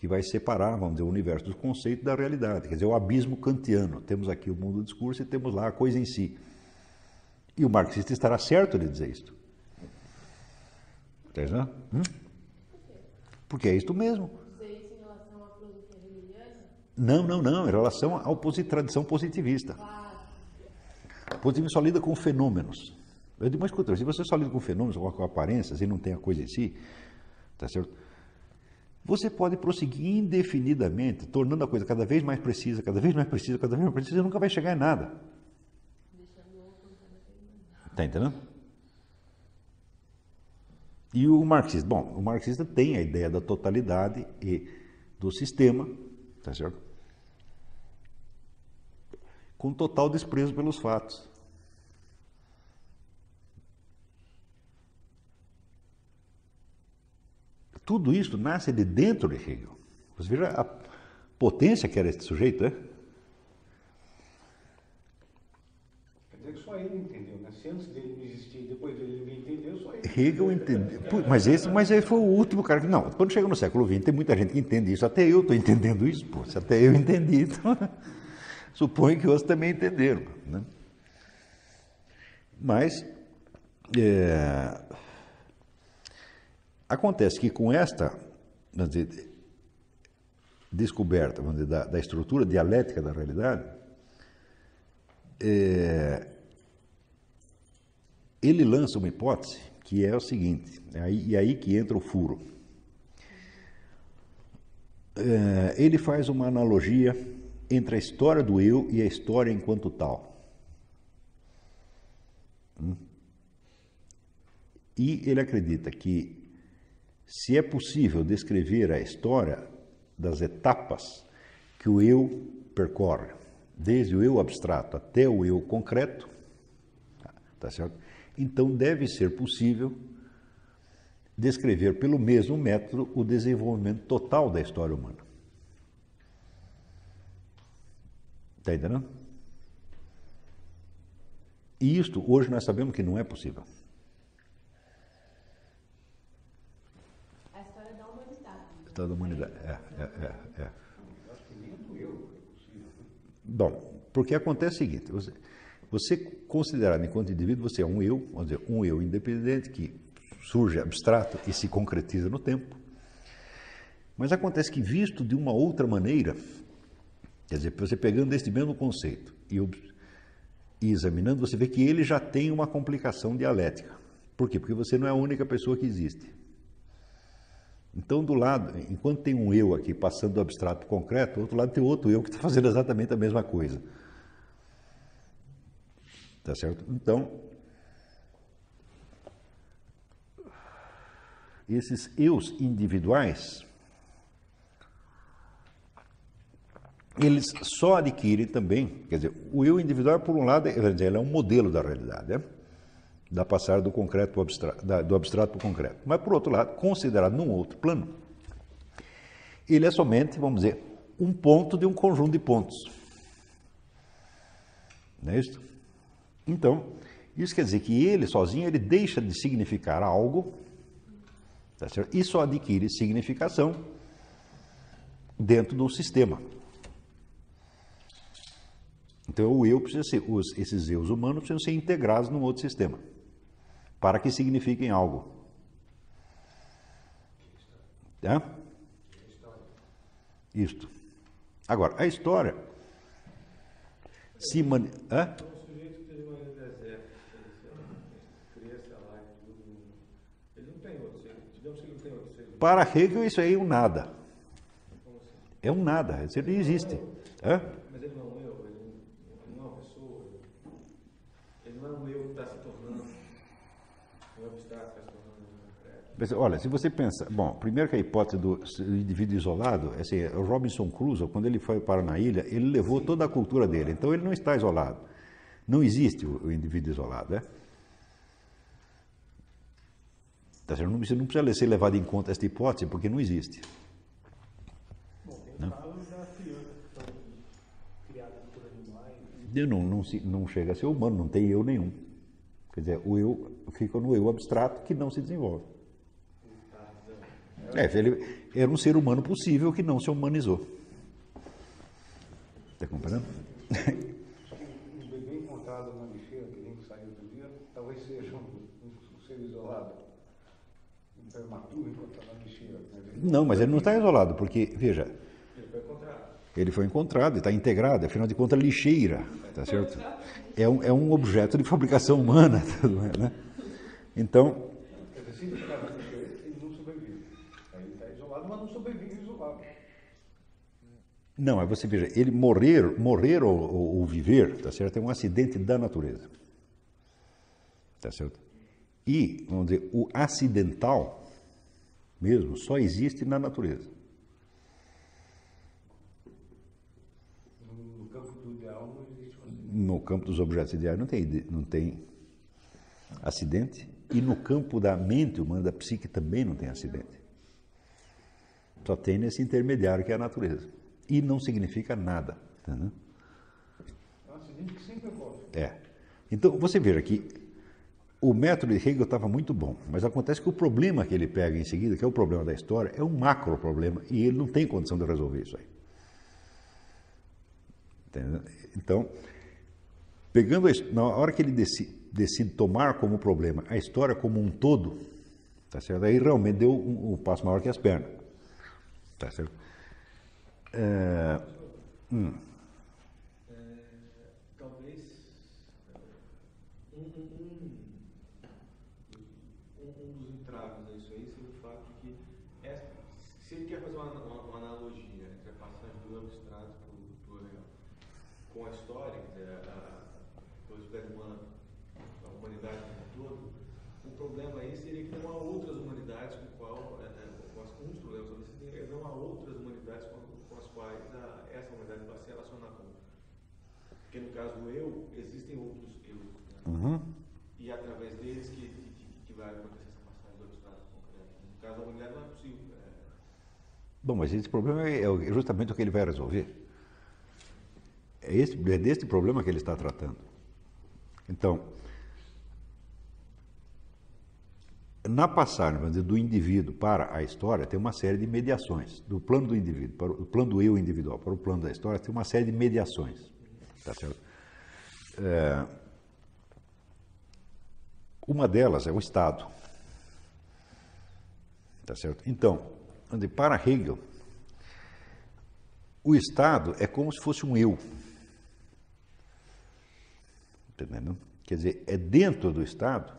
que vai separar, vamos dizer, o universo do conceito da realidade. Quer dizer, o abismo kantiano. Temos aqui o mundo do discurso e temos lá a coisa em si. E o marxista estará certo de dizer isso. Entendeu? Hum? Porque é isto mesmo. Não, não, não, em relação à tradição positivista. O positivismo só lida com fenômenos. Eu digo, mas escuta, se você só lida com fenômenos, com aparências e não tem a coisa em si, tá certo? Você pode prosseguir indefinidamente, tornando a coisa cada vez mais precisa, cada vez mais precisa, cada vez mais precisa, e nunca vai chegar em nada. Está entendendo? E o marxista? Bom, o marxista tem a ideia da totalidade e do sistema, tá certo? Com total desprezo pelos fatos. Tudo isso nasce de dentro de Hegel. Você veja a potência que era esse sujeito, né? Quer dizer que só ele entendeu? Se antes dele não existia depois dele ninguém entendeu, só ele. Hegel entendeu. Mas esse mas aí foi o último cara que. Não, quando chega no século XX, tem muita gente que entende isso. Até eu estou entendendo isso, pô. Se até eu entendi, então. <laughs> Suponho que outros também entenderam. Né? Mas. É, Acontece que com esta dizer, descoberta dizer, da, da, estrutura dialética da realidade, é, ele lança uma hipótese que é o seguinte, é aí, e aí que entra o furo. É, ele faz uma analogia entre a história do eu e a história enquanto tal. Hum? E ele acredita que se é possível descrever a história das etapas que o eu percorre, desde o eu abstrato até o eu concreto, tá certo? Então deve ser possível descrever pelo mesmo método o desenvolvimento total da história humana. Está entendendo? E isto hoje nós sabemos que não é possível. História da humanidade. É, é, é, é. Bom, porque acontece o seguinte: você, você considerado enquanto indivíduo, você é um eu, vamos dizer, um eu independente que surge abstrato e se concretiza no tempo. Mas acontece que, visto de uma outra maneira, quer dizer, você pegando este mesmo conceito e, e examinando, você vê que ele já tem uma complicação dialética. Por quê? Porque você não é a única pessoa que existe. Então, do lado, enquanto tem um eu aqui passando do abstrato para o concreto, do outro lado tem outro eu que está fazendo exatamente a mesma coisa. Tá certo? Então, esses eus individuais, eles só adquirem também, quer dizer, o eu individual, por um lado, ele é um modelo da realidade, né? da passar do concreto para abstrato, do abstrato para o concreto. Mas, por outro lado, considerado num outro plano, ele é somente, vamos dizer, um ponto de um conjunto de pontos. Não é isso? Então, isso quer dizer que ele sozinho ele deixa de significar algo Tá certo? E só adquire significação dentro do sistema. Então o eu precisa ser, os, esses eus humanos precisam ser integrados num outro sistema para que signifiquem algo. É? Isto. Agora, a história se mani... Então, o sujeito que teve uma ilha deserta, criança lá e tudo, ele não tem outro ser. Digamos que ele não tem outro ser. Para Hegel, isso aí é um nada. É um nada, isso não existe. Hã? Mas ele não é um eu, ele não, é uma pessoa. Ele não é um eu que está se tornando um abstrato, está se tornando um Olha, se você pensa, bom, primeiro que a hipótese do indivíduo isolado, é assim, o Robinson Crusoe, quando ele foi para na ilha, ele levou toda a cultura dele, então ele não está isolado. Não existe o, o indivíduo isolado, né? Tá certo? Você não precisa ser levado em conta esta hipótese, porque não existe. Bom, tem os casos das crianças que são criadas por animais. Eu Não, não, não chega a ser humano, não tem eu nenhum. Quer dizer, o eu fica no eu abstrato que não se desenvolve. É, ele era um ser humano possível que não se humanizou. Está compreendendo? Um bebê encontrado na lixeira, que nem saiu outro dia, talvez seja um, um ser isolado. Um prematuro encontrado na lixeira. né? Não, mas ele não está isolado, porque, veja, Ele foi encontrado. ele foi encontrado, está integrado, afinal de contas, lixeira, tá certo? É um, é um objeto de fabricação humana, <laughs> mais, né? Então, não mas você veja, ele morrer, morrer ou, ou- ou viver, tá certo? É um acidente da natureza, tá certo? E, vamos dizer, o acidental mesmo só existe na natureza. No, campo do ideal não existe. No campo dos objetos ideais não tem, não tem acidente. E no campo da mente humana, da psique, também não tem acidente. Só tem nesse intermediário que é a natureza. E não significa nada. Entendeu? É um acidente que sempre ocorre. É. Então, você veja que o método de Hegel estava muito bom, mas acontece que o problema que ele pega em seguida, que é o problema da história, é um macro problema e ele não tem condição de resolver isso aí. Entendeu? Então, pegando a, na hora que ele decide, decide tomar como problema a história como um todo, tá certo? Aí realmente deu um, um passo maior que as pernas, tá certo? É, Talvez um, um, um, um, um dos entraves a isso aí seja o fato de que essa- se ele quer fazer uma, uma, uma analogia entre a passagem do abstrato para o real com a história, quer dizer, a, a possibilidade humana, a humanidade como um todo, o problema aí seria que não há outras humanidades com qual, é, é, com as, um dos problemas talvez seja que não há outras humanidades com, com as quais a, essa humanidade vai se relacionar com. Porque no caso do eu, existem outros eu. Né? uhum. E é através deles que, que, que vai acontecer essa passagem do abstrato para o concreto. No caso da humanidade não é possível. É, Bom, mas esse problema é o- é justamente o que ele vai resolver. É, esse, é deste problema que ele está tratando. Então, na passagem dizer, do indivíduo para a história, tem uma série de mediações. Do plano do indivíduo, para o, do plano do eu individual para o plano da história, tem uma série de mediações. Tá certo? É, uma delas é o Estado. Tá certo? Então, onde para Hegel, o Estado é como se fosse um eu. Entendendo? Quer dizer, é dentro do Estado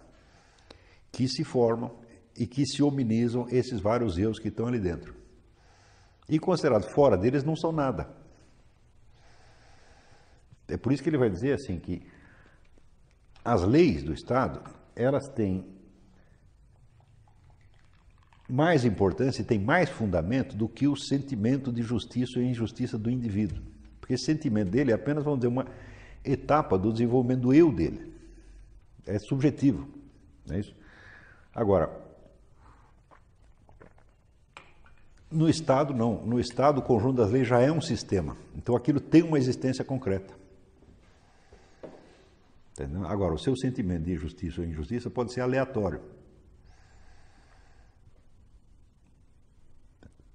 que se formam e que se hominizam esses vários eus que estão ali dentro. E considerados fora deles não são nada. É por isso que ele vai dizer assim que as leis do Estado, elas têm mais importância e têm mais fundamento do que o sentimento de justiça e injustiça do indivíduo. Porque esse sentimento dele é apenas, vamos dizer, uma etapa do desenvolvimento do eu dele. É subjetivo, não é isso? Agora, no Estado, não. No Estado, o conjunto das leis já é um sistema. Então, aquilo tem uma existência concreta. Entendeu? Agora, o seu sentimento de justiça ou injustiça pode ser aleatório.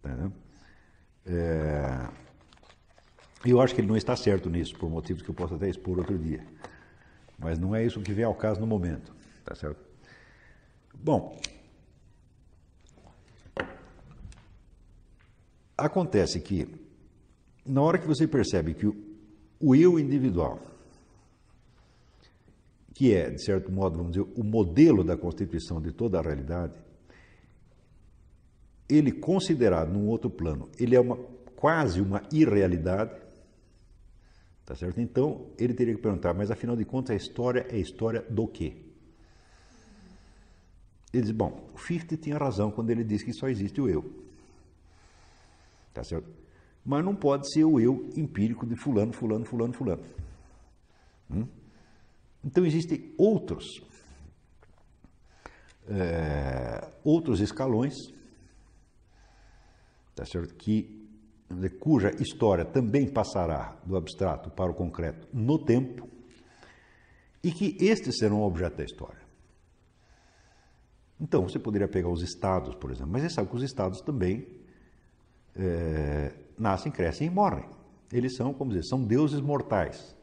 Entendendo? É, eu acho que ele não está certo nisso, por motivos que eu posso até expor outro dia. Mas não é isso que vem ao caso no momento. Tá certo? Bom, acontece que, na hora que você percebe que o eu individual, que é, de certo modo, vamos dizer, o modelo da constituição de toda a realidade, ele considerado num outro plano, ele é uma quase uma irrealidade, tá certo? Então, ele teria que perguntar, mas afinal de contas a história é história do quê? Ele diz, bom, o Fichte tinha razão quando ele diz que só existe o eu. Tá certo? Mas não pode ser o eu empírico de fulano, fulano, fulano, fulano. Hum? Então existem outros, é, outros escalões, tá certo? que cuja história também passará do abstrato para o concreto no tempo, e que estes serão objeto da história. Então, você poderia pegar os estados, por exemplo, mas você sabe que os estados também é, nascem, crescem e morrem. Eles são, como dizer, são deuses mortais.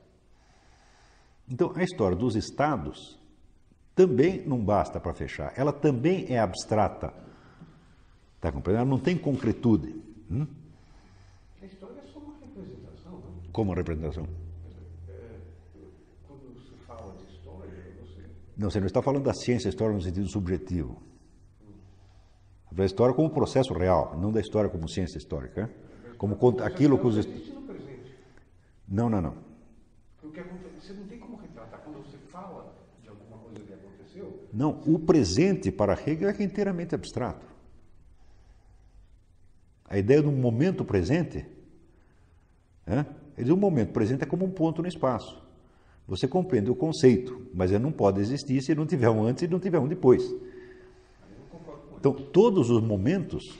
Então, a história dos estados também não basta para fechar. Ela também é abstrata. Está compreendendo? Ela não tem concretude. Hum? A história é só uma representação, não? Como representação? É, quando se fala de história, você. Não, você não está falando da ciência, história no sentido subjetivo. Da história como processo real, não da história como ciência histórica. né? Como aquilo que os. Não, não, não. Porque você não tem como retratar. Quando você fala de alguma coisa que aconteceu, Não, o presente para Hegel é inteiramente abstrato. A ideia de um momento presente, né? ele diz um momento presente é como um ponto no espaço. Você compreende o conceito, mas ele não pode existir se não tiver um antes e não tiver um depois. Então, todos os momentos,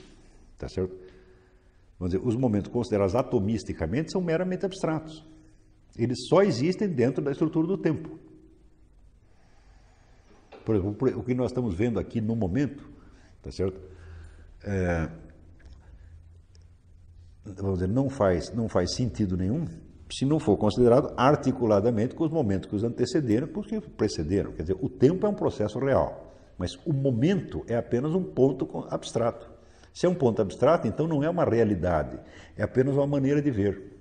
tá certo? Vamos dizer, os momentos considerados atomisticamente são meramente abstratos. Eles só existem dentro da estrutura do tempo. Por exemplo, o que nós estamos vendo aqui no momento, tá certo? É, vamos dizer, não faz, não faz sentido nenhum se não for considerado articuladamente com os momentos que os antecederam, com os que precederam. Quer dizer, o tempo é um processo real, mas o momento é apenas um ponto abstrato. Se é um ponto abstrato, então não é uma realidade, é apenas uma maneira de ver.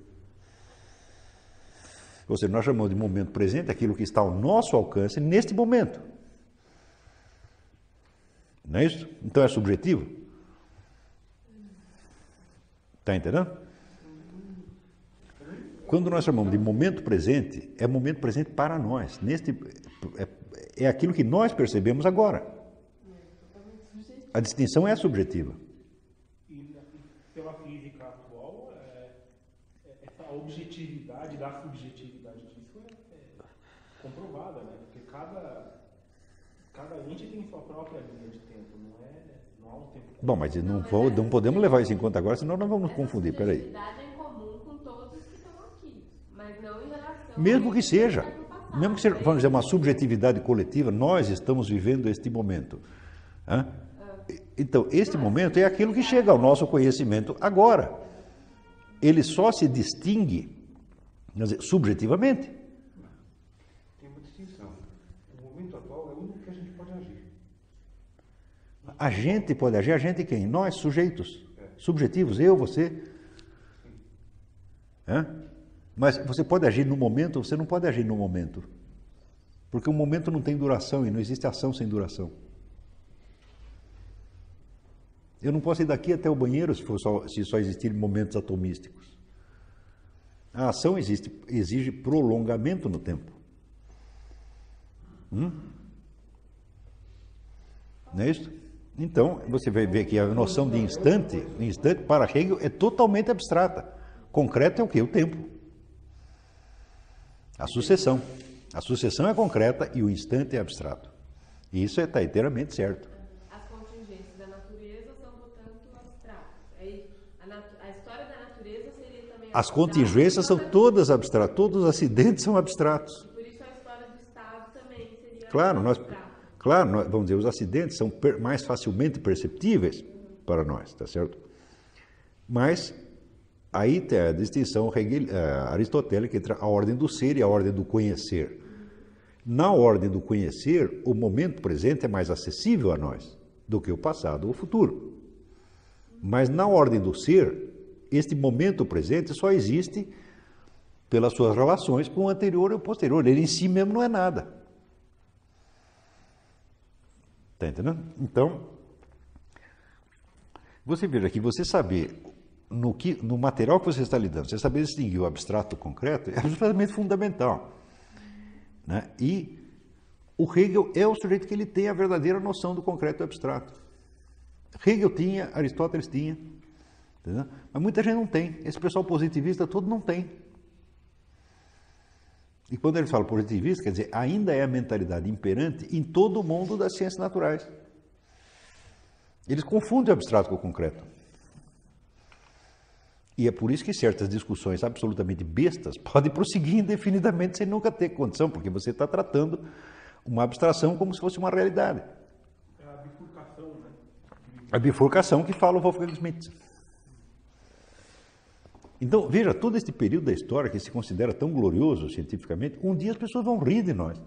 Ou seja, nós chamamos de momento presente aquilo que está ao nosso alcance neste momento. Não é isso? Então é subjetivo? Está entendendo? Quando nós chamamos de momento presente, é momento presente para nós. Neste, é, é aquilo que nós percebemos agora. A distinção é subjetiva. E, pela física atual, é, é- essa objetividade da subjetividade disso é, é comprovada, né? Porque cada, cada ente tem sua própria linha de tempo, não é não há um tempo Bom, mas não, vou- não podemos levar isso em conta agora, senão nós vamos confundir. Peraí. subjetividade é em comum com todos que estão aqui, mas não em relação Mesmo que seja, mesmo que seja, vamos dizer, uma subjetividade coletiva, nós estamos vivendo este momento. Hã? Então, este momento é aquilo que chega ao nosso conhecimento agora. Ele só se distingue dizer, subjetivamente. tem uma distinção. O momento atual é o único que a gente pode agir. A gente pode agir, a gente quem? Nós, sujeitos, subjetivos, eu, você. Hã? Mas você pode agir no momento, você não pode agir no momento. Porque o momento não tem duração e não existe ação sem duração. Eu não posso ir daqui até o banheiro se, for só, se só existirem momentos atomísticos. A ação existe, exige prolongamento no tempo. Hum? Não é isso? Então, você vai ver que a noção de instante, instante para Hegel é totalmente abstrata. Concreto é o que? O tempo. A sucessão. A sucessão é concreta e o instante é abstrato. E isso está inteiramente certo. As contingências da natureza são, portanto, abstratas. A, a história da natureza seria também As contingências são toda- todas abstratas, todos os acidentes são abstratos. Por isso a história do Estado também seria Claro, nós, abstrata. Claro, vamos dizer, os acidentes são mais facilmente perceptíveis para nós, tá certo? Mas aí tem a distinção eh, aristotélica entre a ordem do ser e a ordem do conhecer. Na ordem do conhecer, o momento presente é mais acessível a nós do que o passado ou o futuro. Mas na ordem do ser, este momento presente só existe pelas suas relações com o anterior e o posterior. Ele em si mesmo não é nada. Está entendendo? Então, você veja que você saber no, que, no material que você está lidando, você saber distinguir o abstrato do concreto é absolutamente fundamental. Né? E o Hegel é o sujeito que ele tem a verdadeira noção do concreto e do abstrato. Hegel tinha, Aristóteles tinha, entendeu? mas muita gente não tem. Esse pessoal positivista todo não tem. E quando ele fala positivista, quer dizer, ainda é a mentalidade imperante em todo o mundo das ciências naturais. Eles confundem o abstrato com o concreto. E é por isso que certas discussões absolutamente bestas podem prosseguir indefinidamente sem nunca ter condição, porque você está tratando uma abstração como se fosse uma realidade. É a bifurcação, né? A bifurcação que fala o Wolfgang Schmidt. Então, veja, todo este período da história que se considera tão glorioso cientificamente, um dia as pessoas vão rir de nós.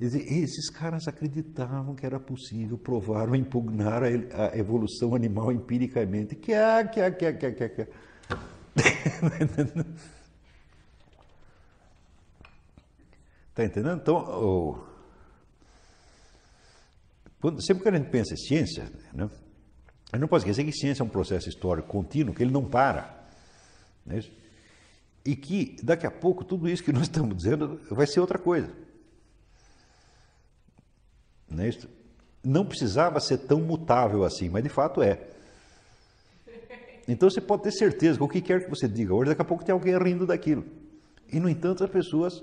Esses caras acreditavam que era possível provar ou impugnar a evolução animal empiricamente. Que é, que é, que é, que é, que é. Está <laughs> entendendo? Então, quando, sempre que a gente pensa em ciência, né, gente não pode esquecer que ciência é um processo histórico contínuo, que ele não para. Não é e que daqui a pouco tudo isso que nós estamos dizendo vai ser outra coisa. Não, é não precisava ser tão mutável assim, mas de fato é. Então você pode ter certeza que o que quer que você diga hoje, daqui a pouco tem alguém rindo daquilo. E, no entanto, as pessoas,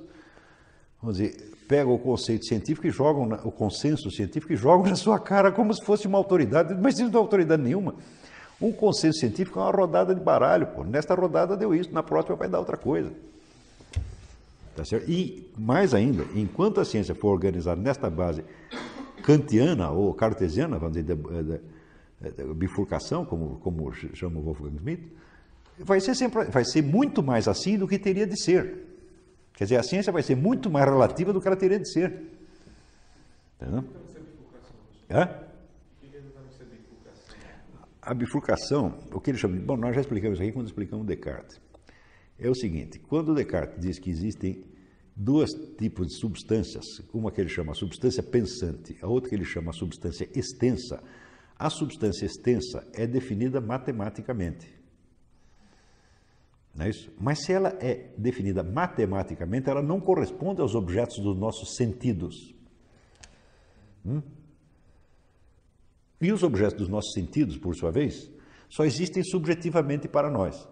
vamos dizer, pegam o conceito científico e jogam, na, o consenso científico e jogam <laughs> na sua cara como se fosse uma autoridade, mas isso não é autoridade nenhuma. Um consenso científico é uma rodada de baralho, pô. Nesta rodada deu isso, na próxima vai dar outra coisa. Tá certo? E, mais ainda, enquanto a ciência for organizada nesta base kantiana ou cartesiana, vamos dizer, de, de, de, bifurcação, como, como chama o Wolfgang Schmidt, vai ser, sempre, vai ser muito mais assim do que teria de ser. Quer dizer, a ciência vai ser muito mais relativa do que ela teria de ser. Entendeu? Hã? A bifurcação, o que ele chama de. Bom, nós já explicamos isso aqui quando explicamos Descartes. É o seguinte: quando Descartes diz que existem dois tipos de substâncias, uma que ele chama substância pensante, a outra que ele chama substância extensa, a substância extensa é definida matematicamente. Não é isso? Mas se ela é definida matematicamente, ela não corresponde aos objetos dos nossos sentidos. Hum? E os objetos dos nossos sentidos, por sua vez, só existem subjetivamente para nós.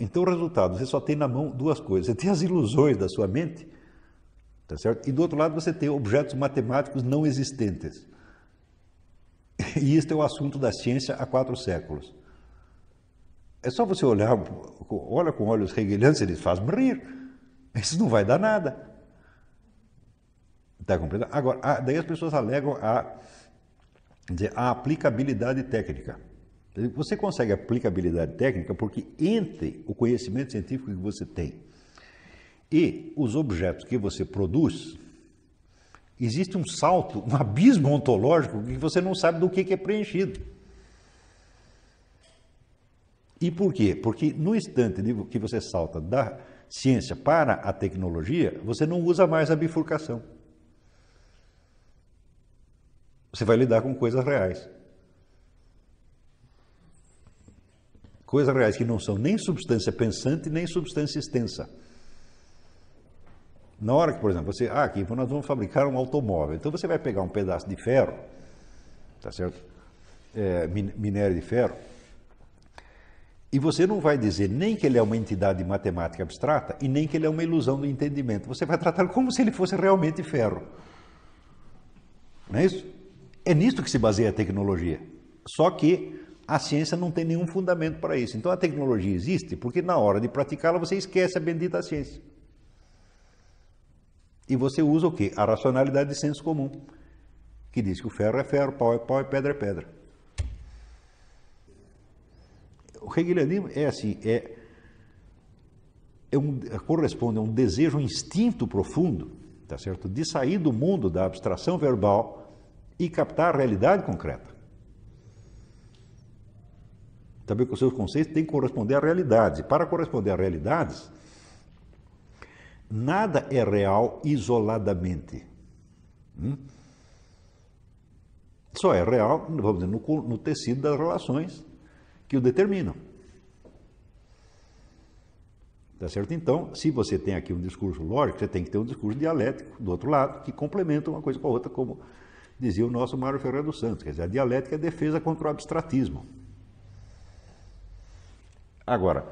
Então, o resultado, você só tem na mão duas coisas. Você tem as ilusões da sua mente, tá certo? E do outro lado, você tem objetos matemáticos não existentes. <laughs> E este é o assunto da ciência há quatro séculos. É só você olhar, olha com olhos hegelianos, ele faz rir. Isso não vai dar nada. Está compreendendo? Agora, daí as pessoas alegam a, dizer, a aplicabilidade técnica. Você consegue aplicabilidade técnica porque entre o conhecimento científico que você tem e os objetos que você produz, existe um salto, um abismo ontológico que você não sabe do que é preenchido. E por quê? Porque no instante que você salta da ciência para a tecnologia, você não usa mais a bifurcação. Você vai lidar com coisas reais. Coisas reais que não são nem substância pensante, nem substância extensa. Na hora que, por exemplo, você, ah, aqui nós vamos fabricar um automóvel. Então você vai pegar um pedaço de ferro, tá certo? É, minério de ferro, e você não vai dizer nem que ele é uma entidade matemática abstrata e nem que ele é uma ilusão do entendimento. Você vai tratar como se ele fosse realmente ferro. Não é isso? É nisto que se baseia a tecnologia. Só que a ciência não tem nenhum fundamento para isso. Então a tecnologia existe porque na hora de praticá-la você esquece a bendita ciência. E você usa o quê? A racionalidade de senso comum. que diz que o ferro é ferro, pau é pau e pedra é pedra. O hegelianismo é assim, é, é um, corresponde a um desejo, um instinto profundo, tá certo, de sair do mundo da abstração verbal e captar a realidade concreta. Saber que os seus conceitos têm que corresponder à realidade. Para corresponder à realidades, nada é real isoladamente. Hum? Só é real, vamos dizer, no, no tecido das relações que o determinam. Tá certo? Então, se você tem aqui um discurso lógico, você tem que ter um discurso dialético do outro lado, que complementa uma coisa com a outra, como dizia o nosso Mário Ferreira dos Santos. Quer dizer, a dialética é defesa contra o abstratismo. Agora,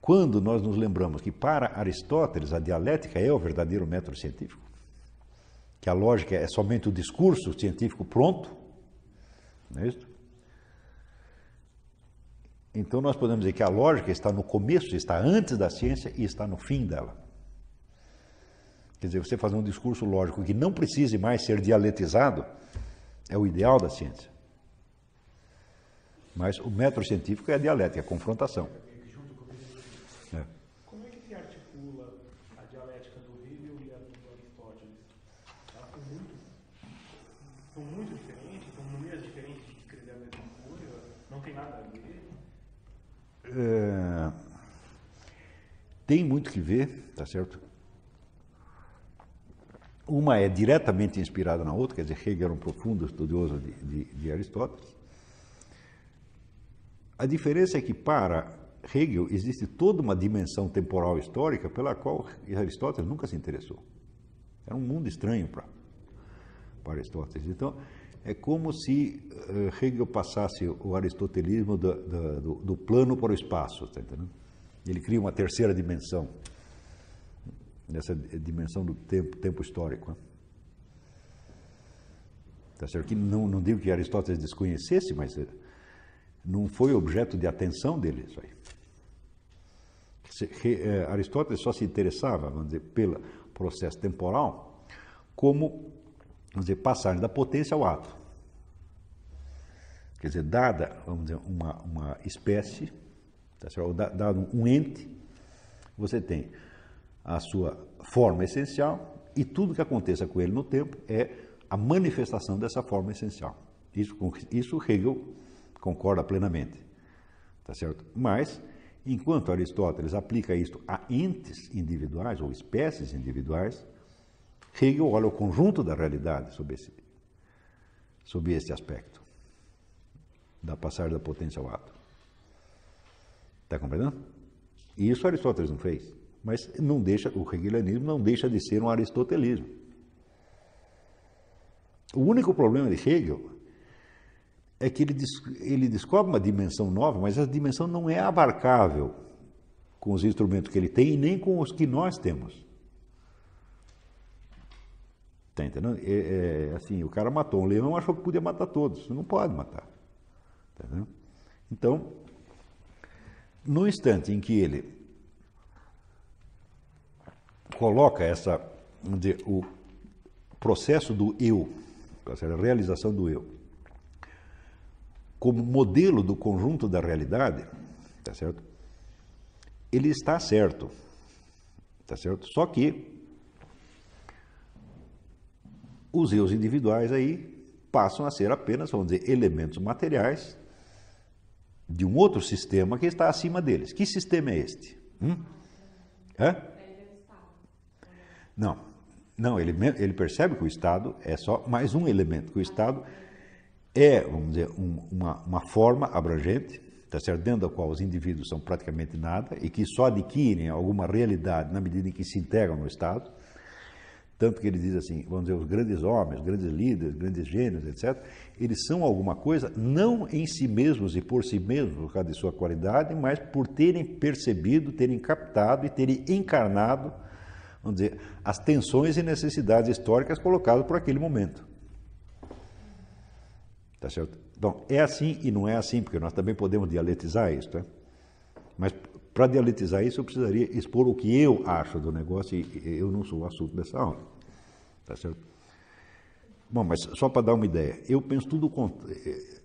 quando nós nos lembramos que para Aristóteles a dialética é o verdadeiro método científico, que a lógica é somente o discurso científico pronto, não é isso? Então nós podemos dizer que a lógica está no começo, está antes da ciência e está no fim dela. Quer dizer, você fazer um discurso lógico que não precise mais ser dialetizado é o ideal da ciência. Mas o método científico é a dialética, a confrontação. É. Como é que se articula a dialética do Hegel e a do Aristóteles? Elas são muito, são muito diferentes, são maneiras diferentes de escrever a mesma coisa, não tem nada a ver. É, tem muito que ver, tá certo? Uma é diretamente inspirada na outra, quer dizer, Hegel era um profundo estudioso de, de, de Aristóteles. A diferença é que para Hegel existe toda uma dimensão temporal histórica pela qual Aristóteles nunca se interessou. Era um mundo estranho para, para Aristóteles. Então, é como se uh, Hegel passasse o aristotelismo do, do, do, plano para o espaço, tá entendendo? Ele cria uma terceira dimensão, nessa dimensão do tempo, tempo histórico. Né? Tá certo? Que não, não digo que Aristóteles desconhecesse, mas eh, não foi objeto de atenção dele isso aí. Eh, Aristóteles só se interessava, vamos dizer, pelo processo temporal como, vamos dizer, passagem da potência ao ato. Quer dizer, dada, vamos dizer, uma, uma espécie, tá certo? dado um ente, você tem a sua forma essencial e tudo que aconteça com ele no tempo é a manifestação dessa forma essencial. Isso, isso Hegel concorda plenamente. Tá certo? Mas, enquanto Aristóteles aplica isto a entes individuais ou espécies individuais, Hegel olha o conjunto da realidade sob esse, sob esse aspecto da passagem da potência ao ato. Está compreendendo? E isso Aristóteles não fez. Mas não deixa, o hegelianismo não deixa de ser um aristotelismo. O único problema de Hegel é que ele, ele descobre uma dimensão nova, mas essa dimensão não é abarcável com os instrumentos que ele tem e nem com os que nós temos. Está entendendo? É, é, assim, o cara matou um leão, achou que podia matar todos. Não pode matar. Tá então, no instante em que ele coloca essa, o processo do eu, a realização do eu, como modelo do conjunto da realidade, tá certo? Ele está certo, tá certo? Só que os eus individuais aí passam a ser apenas, vamos dizer, elementos materiais de um outro sistema que está acima deles. Que sistema é este? Hum? Hã? Não, não, ele, ele percebe que o Estado é só mais um elemento, que o Estado é, vamos dizer, um, uma, uma forma abrangente, tá certo? dentro da qual os indivíduos são praticamente nada e que só adquirem alguma realidade na medida em que se integram no Estado. Tanto que ele diz assim, vamos dizer, os grandes homens, grandes líderes, grandes gênios, etc., eles são alguma coisa não em si mesmos e por si mesmos, por causa de sua qualidade, mas por terem percebido, terem captado e terem encarnado, vamos dizer, as tensões e necessidades históricas colocadas por aquele momento. Tá certo? Então, é assim e não é assim, porque nós também podemos dialetizar isso, tá? Mas para dialetizar isso, eu precisaria expor o que eu acho do negócio e eu não sou o assunto dessa aula. Tá certo? Bom, mas só para dar uma ideia, eu penso tudo. Eh,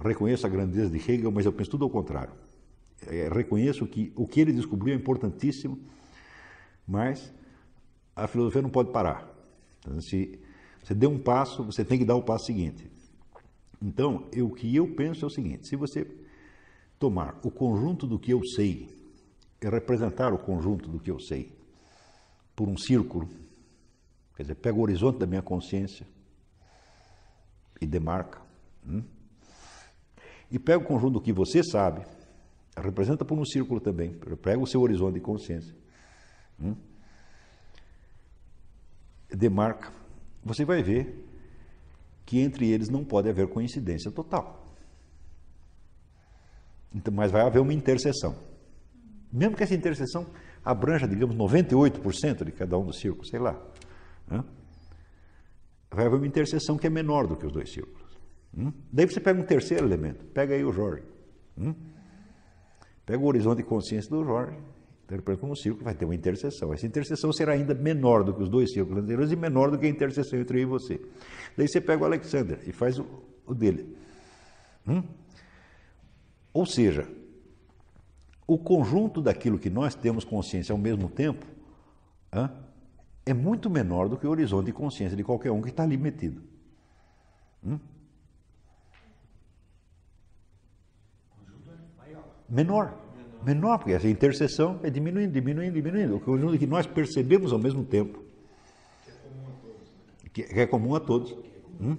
reconheço a grandeza de Hegel, mas eu penso tudo ao contrário. É, reconheço que o que ele descobriu é importantíssimo, mas a filosofia não pode parar. Então, se você deu um passo, você tem que dar o passo seguinte. Então, eu, o que eu penso é o seguinte: se você tomar o conjunto do que eu sei representar o conjunto do que eu sei por um círculo, quer dizer, pega o horizonte da minha consciência e demarca, hum? e pega o conjunto do que você sabe, representa por um círculo também, pega o seu horizonte de consciência, hum? demarca, você vai ver que entre eles não pode haver coincidência total. Então, mas vai haver uma interseção. Mesmo que essa interseção abranja, digamos, 98% de cada um dos círculos, sei lá. Né? Vai haver uma interseção que é menor do que os dois círculos. Hum? Daí você pega um terceiro elemento, pega aí o Jorge. Hum? Pega o horizonte de consciência do Jorge, interpreta como um círculo, vai ter uma interseção. Essa interseção será ainda menor do que os dois círculos anteriores e menor do que a interseção entre eu e você. Daí você pega o Alexander e faz o, o dele. Hum? Ou seja, o conjunto daquilo que nós temos consciência ao mesmo tempo é muito menor do que o horizonte de consciência de qualquer um que está ali metido. Hum? Menor. Menor, porque essa interseção é diminuindo, diminuindo, diminuindo. O conjunto que nós percebemos ao mesmo tempo. Que é comum a todos. Hum?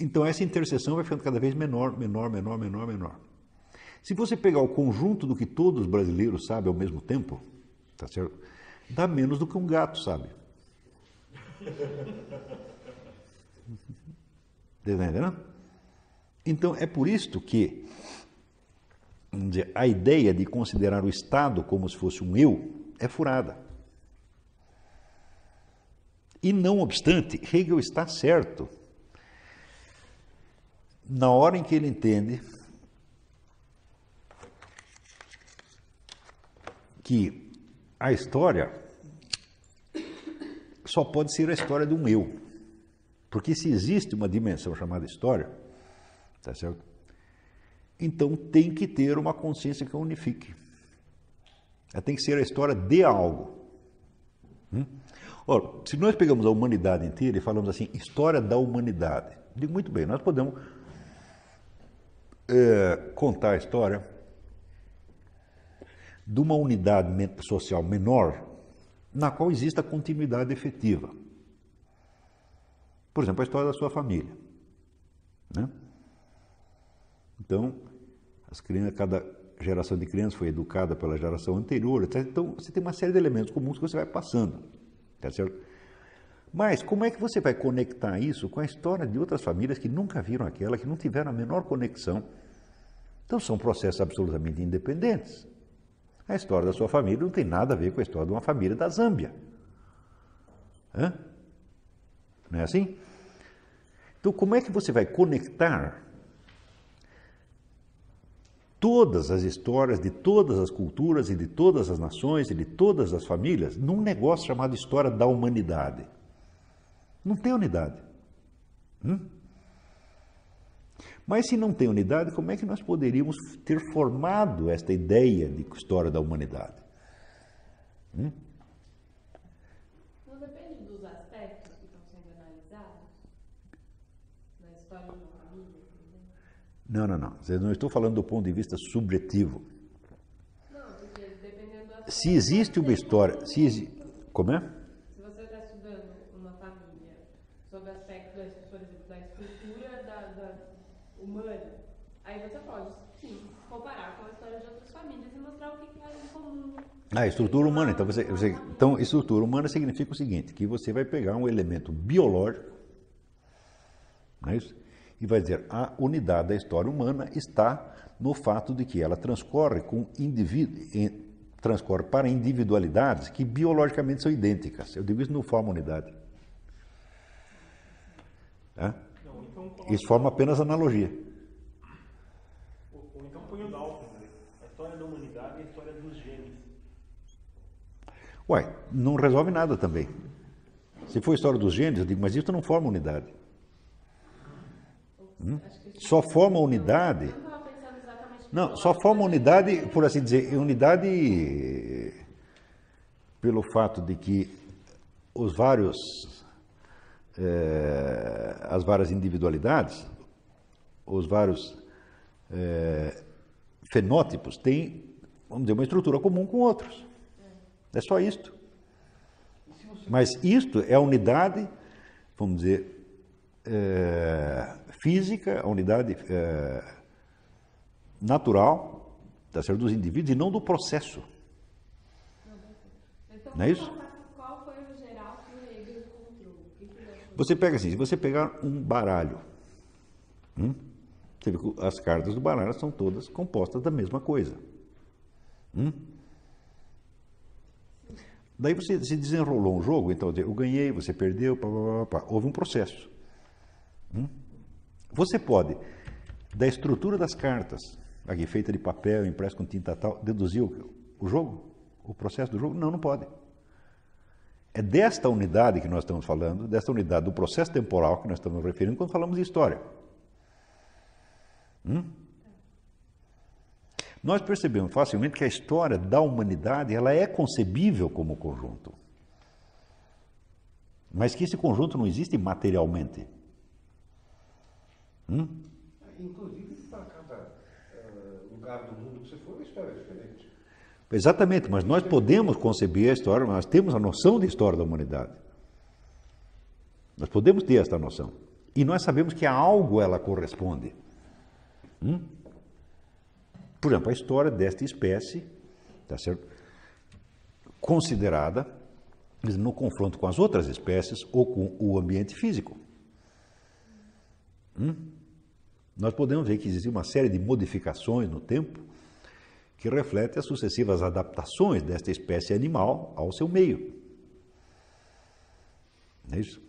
Então essa interseção vai ficando cada vez menor, menor, menor, menor, menor. Se você pegar o conjunto do que todos os brasileiros sabem ao mesmo tempo, tá certo? Dá menos do que um gato sabe. Está entendendo? Então é por isto que dizer, a ideia de considerar o Estado como se fosse um eu é furada. E não obstante, Hegel está certo na hora em que ele entende que a história só pode ser a história de um eu. Porque se existe uma dimensão chamada história, tá certo? Então tem que ter uma consciência que unifique. Ela tem que ser a história de algo. Hum? Ora, se nós pegamos a humanidade inteira e falamos assim, história da humanidade, digo muito bem, nós podemos é, contar a história de uma unidade social menor na qual exista continuidade efetiva. Por exemplo, a história da sua família. Né? Então, as crianças, cada geração de crianças foi educada pela geração anterior, etc. Então, você tem uma série de elementos comuns que você vai passando. Tá certo? Mas como é que você vai conectar isso com a história de outras famílias que nunca viram aquela, que não tiveram a menor conexão? Então são processos absolutamente independentes. A história da sua família não tem nada a ver com a história de uma família da Zâmbia. Hã? Não é assim? Então, como é que você vai conectar todas as histórias de todas as culturas e de todas as nações e de todas as famílias num negócio chamado história da humanidade? Não tem unidade. Hum? Mas se não tem unidade, como é que nós poderíamos ter formado esta ideia de história da humanidade? Hum? Não depende dos aspectos que estão sendo analisados na história de uma família, Não, não, não. Eu não estou falando do ponto de vista subjetivo. Não, porque dependendo do Se existe uma história. Se. Como é? humana, aí você pode, sim, comparar com a história de outras famílias e mostrar o que há em comum. Ah, estrutura humana. Então, você, você, então, estrutura humana significa o seguinte, que você vai pegar um elemento biológico, não é isso? E vai dizer, a unidade da história humana está no fato de que ela transcorre com indivíduo, transcorre para individualidades que biologicamente são idênticas. Eu digo isso não forma unidade. Tá? Isso forma apenas analogia. Ou, ou então põe o Dalton, né? a história da humanidade e a história dos genes. Uai, não resolve nada também. Se for história dos gêneros, eu digo, mas isso não forma unidade. Hum? Só forma unidade. Não só forma unidade, por assim dizer, unidade pelo fato de que os vários, eh, as várias individualidades, os vários eh, fenótipos têm, vamos dizer, uma estrutura comum com outros. É só isto. Mas isto é a unidade, vamos dizer, eh, física, a unidade eh, natural tá certo, dos indivíduos e não do processo. Então, Não é isso? Qual foi o geral que o Hegel encontrou? Você pega assim, se você pegar um baralho, hum, você vê que as cartas do baralho são todas compostas da mesma coisa. Hum? Daí você se desenrolou um jogo, então eu ganhei, você perdeu, pá, pá, pá, houve um processo. Hum? Você pode, da estrutura das cartas, aqui feita de papel, impresso com tinta tal, deduzir o, o jogo? O processo do jogo? Não, não pode. É desta unidade que nós estamos falando, desta unidade do processo temporal que nós estamos referindo quando falamos de história. Hum? Nós percebemos facilmente que a história da humanidade ela é concebível como conjunto, mas que esse conjunto não existe materialmente. Hum? Inclusive, para cada eh, lugar do mundo que você for, a história é diferente. Exatamente, mas nós podemos conceber a história, nós temos a noção de história da humanidade. Nós podemos ter esta noção. E nós sabemos que a algo ela corresponde. Hum? Por exemplo, a história desta espécie, tá certo? considerada no confronto com as outras espécies ou com o ambiente físico. Hum? Nós podemos ver que existe uma série de modificações no tempo que reflete as sucessivas adaptações desta espécie animal ao seu meio. Não é isso?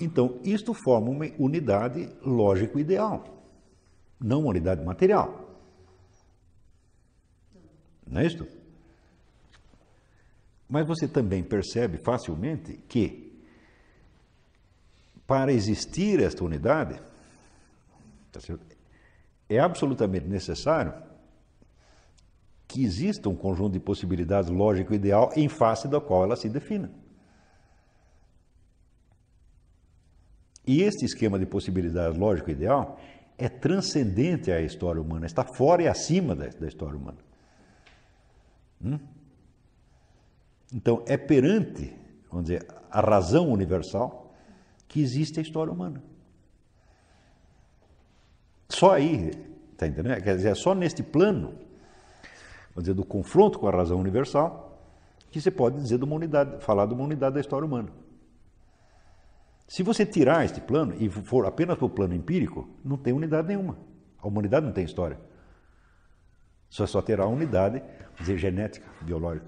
Então, isto forma uma unidade lógico-ideal, não uma unidade material. Não é isso? Mas você também percebe facilmente que, para existir esta unidade, tá é absolutamente necessário que exista um conjunto de possibilidades lógico ideal em face da qual ela se defina. E este esquema de possibilidades lógico ideal é transcendente à história humana, está fora e acima da história humana. Hum? Então, é perante, vamos dizer, a razão universal que existe a história humana. Só aí, está entendendo? Quer dizer, é só neste plano, vamos dizer, do confronto com a razão universal, que você pode dizer de uma unidade, falar de uma unidade da história humana. Se você tirar este plano e for apenas para o plano empírico, não tem unidade nenhuma. A humanidade não tem história. Só só terá unidade, dizer, genética, biológica.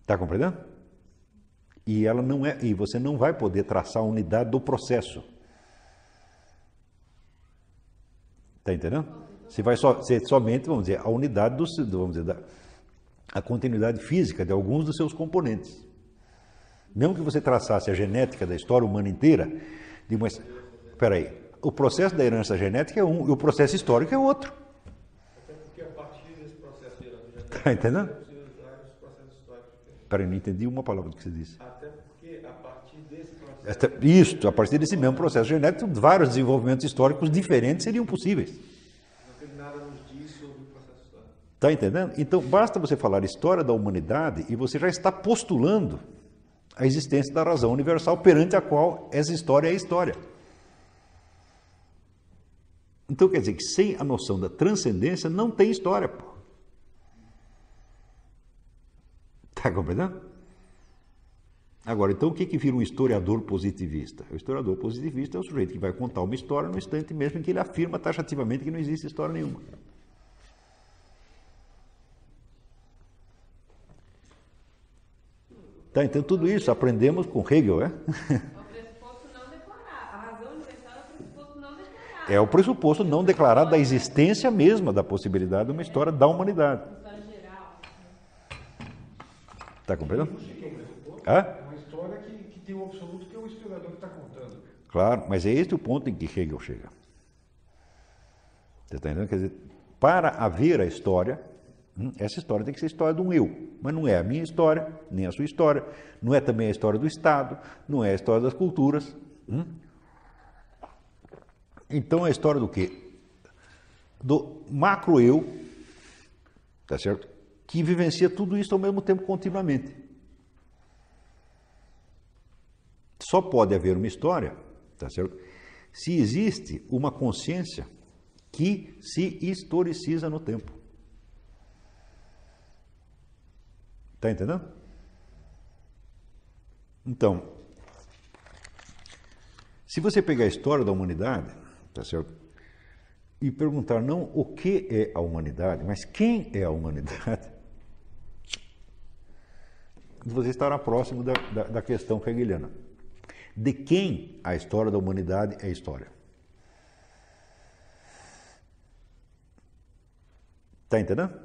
Está compreendendo? E ela não é, e você não vai poder traçar a unidade do processo. Está entendendo? Você vai só, ser somente, vamos dizer, a unidade do, vamos dizer, da, a continuidade física de alguns dos seus componentes. Mesmo que você traçasse a genética da história humana inteira, de uma, espera aí, o processo da herança genética é um e o processo histórico é outro. Até porque a partir desse processo de herança genética, Está entendendo? é possível usar os processos históricos diferentes. Espera aí, não entendi uma palavra do que você disse. Até porque a partir desse processo isto, a partir desse mesmo processo genético, vários desenvolvimentos históricos diferentes seriam possíveis. não tem nada nos sobre o processo histórico. Está entendendo? Então, basta você falar história da humanidade e você já está postulando a existência da razão universal perante a qual essa história é história. Então, quer dizer que sem a noção da transcendência não tem história. <laughs> Está compreendendo? Agora, então o que, que vira um historiador positivista? O historiador positivista é o sujeito que vai contar uma história no instante mesmo em que ele afirma taxativamente que não existe história nenhuma. Tá, então tudo isso aprendemos com Hegel, é? É <laughs> o pressuposto não declarado. A razão universal é o pressuposto não declarado. É o pressuposto não declarado da existência mesma da possibilidade de uma história da humanidade. Está compreendendo? Hã? É uma história que, que tem o absoluto que é o historiador que está contando. Claro, mas é este o ponto em que Hegel chega. Você está entendendo? Quer dizer, para haver a história, hum, essa história tem que ser a história de um eu, mas não é a minha história, nem a sua história, não é também a história do Estado, não é a história das culturas. hum? Então é a história do quê? Do macro-eu, tá certo? Que vivencia tudo isso ao mesmo tempo continuamente. Só pode haver uma história, tá certo? Se existe uma consciência que se historiciza no tempo. Está entendendo? Então, se você pegar a história da humanidade, tá certo? E perguntar não o que é a humanidade, mas quem é a humanidade, você estará próximo da, da, da questão hegeliana. De quem a história da humanidade é história? Está entendendo?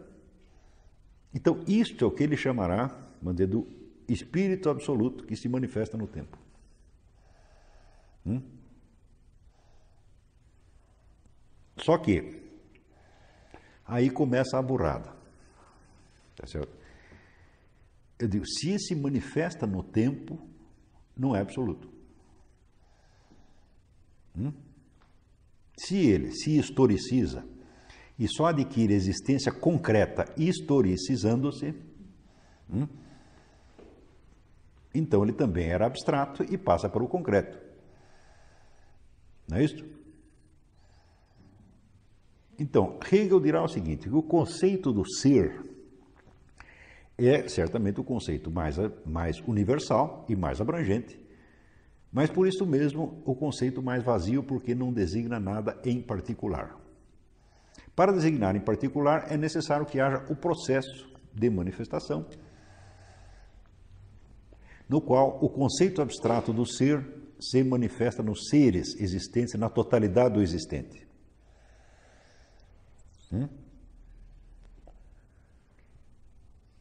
Então, isto é o que ele chamará, vamos dizer, do espírito absoluto que se manifesta no tempo. Hum? Só que aí começa a burrada. Tá certo? Eu digo, se se manifesta no tempo, não é absoluto. Hum? Se ele se historiciza e só adquire existência concreta historicizando-se, hum, então ele também era abstrato e passa para o concreto. Não é isso? Então, Hegel dirá o seguinte: que o conceito do ser é certamente o conceito mais, mais universal e mais abrangente, mas por isso mesmo o conceito mais vazio, porque não designa nada em particular. Para designar em particular, é necessário que haja o processo de manifestação, no qual o conceito abstrato do ser se manifesta nos seres existentes, na totalidade do existente. Hum?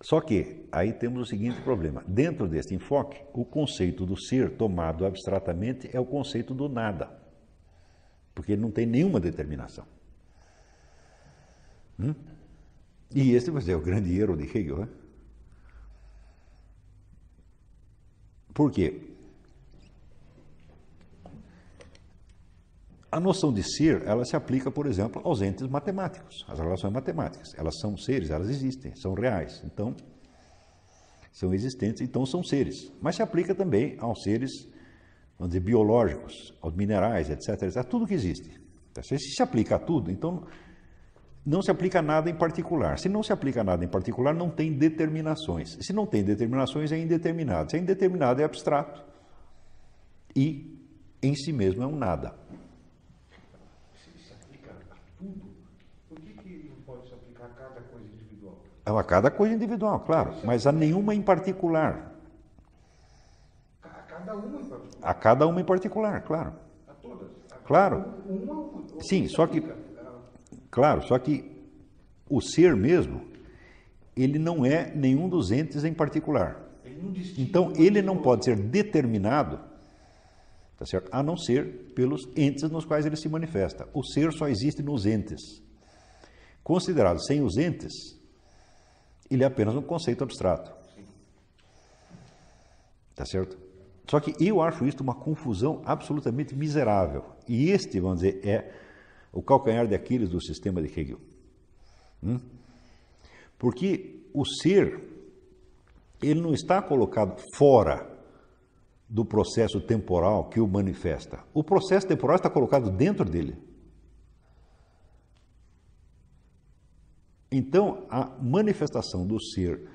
Só que aí temos o seguinte problema: dentro deste enfoque, o conceito do ser tomado abstratamente é o conceito do nada, porque ele não tem nenhuma determinação. Hum? E este é o grande erro de Hegel. Né? Por quê? A noção de ser, ela se aplica, por exemplo, aos entes matemáticos, às relações matemáticas. Elas são seres, elas existem, são reais. Então, são existentes, então são seres. Mas se aplica também aos seres, vamos dizer, biológicos, aos minerais, etc, etc. Tudo que existe. Então, se se aplica a tudo, então não se aplica a nada em particular. Se não se aplica a nada em particular, não tem determinações. Se não tem determinações, é indeterminado. Se é indeterminado, é abstrato. E, em si mesmo, é um nada. Se se aplica a tudo, por que, que não pode se aplicar a cada coisa individual? É a cada coisa individual, claro, mas a nenhuma em particular. A cada uma em particular. A cada uma em particular, claro. A todas. Claro. Sim, só que-. Ah, Claro, só que o ser mesmo, ele não é nenhum dos entes em particular. Então, ele não outra. pode ser determinado, tá certo? a não ser pelos entes nos quais ele se manifesta. O ser só existe nos entes. Considerado sem os entes, ele é apenas um conceito abstrato. Tá certo? Só que eu acho isso uma confusão absolutamente miserável. E este, vamos dizer, é o calcanhar de Aquiles do sistema de Hegel. Hum? Porque o ser, ele não está colocado fora do processo temporal que o manifesta. O processo temporal está colocado dentro dele. Então, a manifestação do ser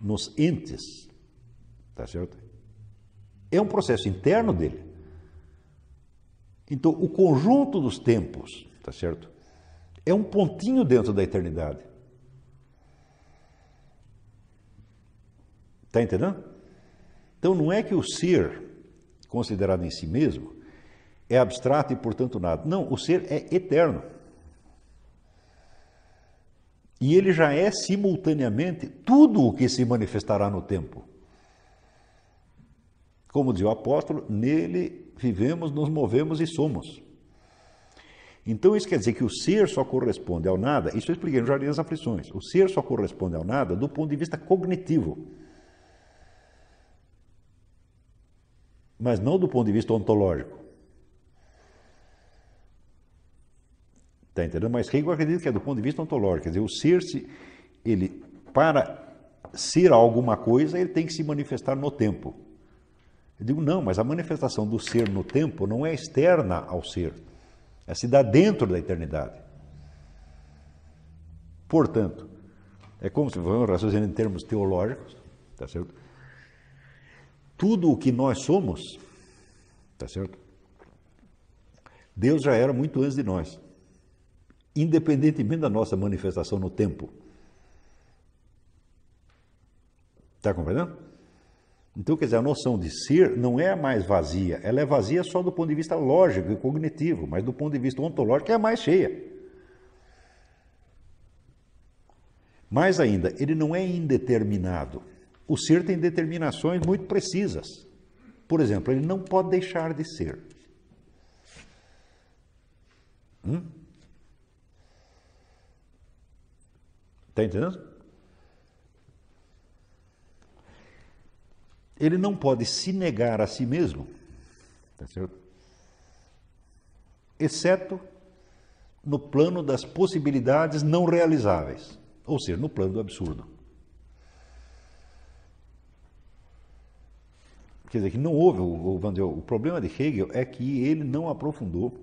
nos entes, tá certo? É um processo interno dele. Então, o conjunto dos tempos, tá certo? É um pontinho dentro da eternidade. Está entendendo? Então, não é que o ser, considerado em si mesmo, é abstrato e, portanto, nada. Não, o ser é eterno. E ele já é simultaneamente tudo o que se manifestará no tempo. Como diz o apóstolo, nele vivemos, nos movemos e somos. Então isso quer dizer que o ser só corresponde ao nada, isso eu expliquei no Jardim das Aflições, o ser só corresponde ao nada do ponto de vista cognitivo. Mas não do ponto de vista ontológico. Está entendendo? Mas Hegel acredita que é do ponto de vista ontológico, quer dizer, o ser, se, ele, para ser alguma coisa, ele tem que se manifestar no tempo. Eu digo, não, mas a manifestação do ser no tempo não é externa ao ser. É se dá dentro da eternidade. Portanto, é como se vamos raciocinar em termos teológicos, tá certo? Tudo o que nós somos, tá certo? Deus já era muito antes de nós, independentemente da nossa manifestação no tempo. Está compreendendo? Então, quer dizer, a noção de ser não é mais vazia, ela é vazia só do ponto de vista lógico e cognitivo, mas do ponto de vista ontológico é mais cheia. Mais ainda, ele não é indeterminado. O ser tem determinações muito precisas. Por exemplo, ele não pode deixar de ser. Hum? Está entendendo? ele não pode se negar a si mesmo, tá certo? exceto no plano das possibilidades não realizáveis, ou seja, no plano do absurdo. Quer dizer, que não houve, o, o, o problema de Hegel é que ele não aprofundou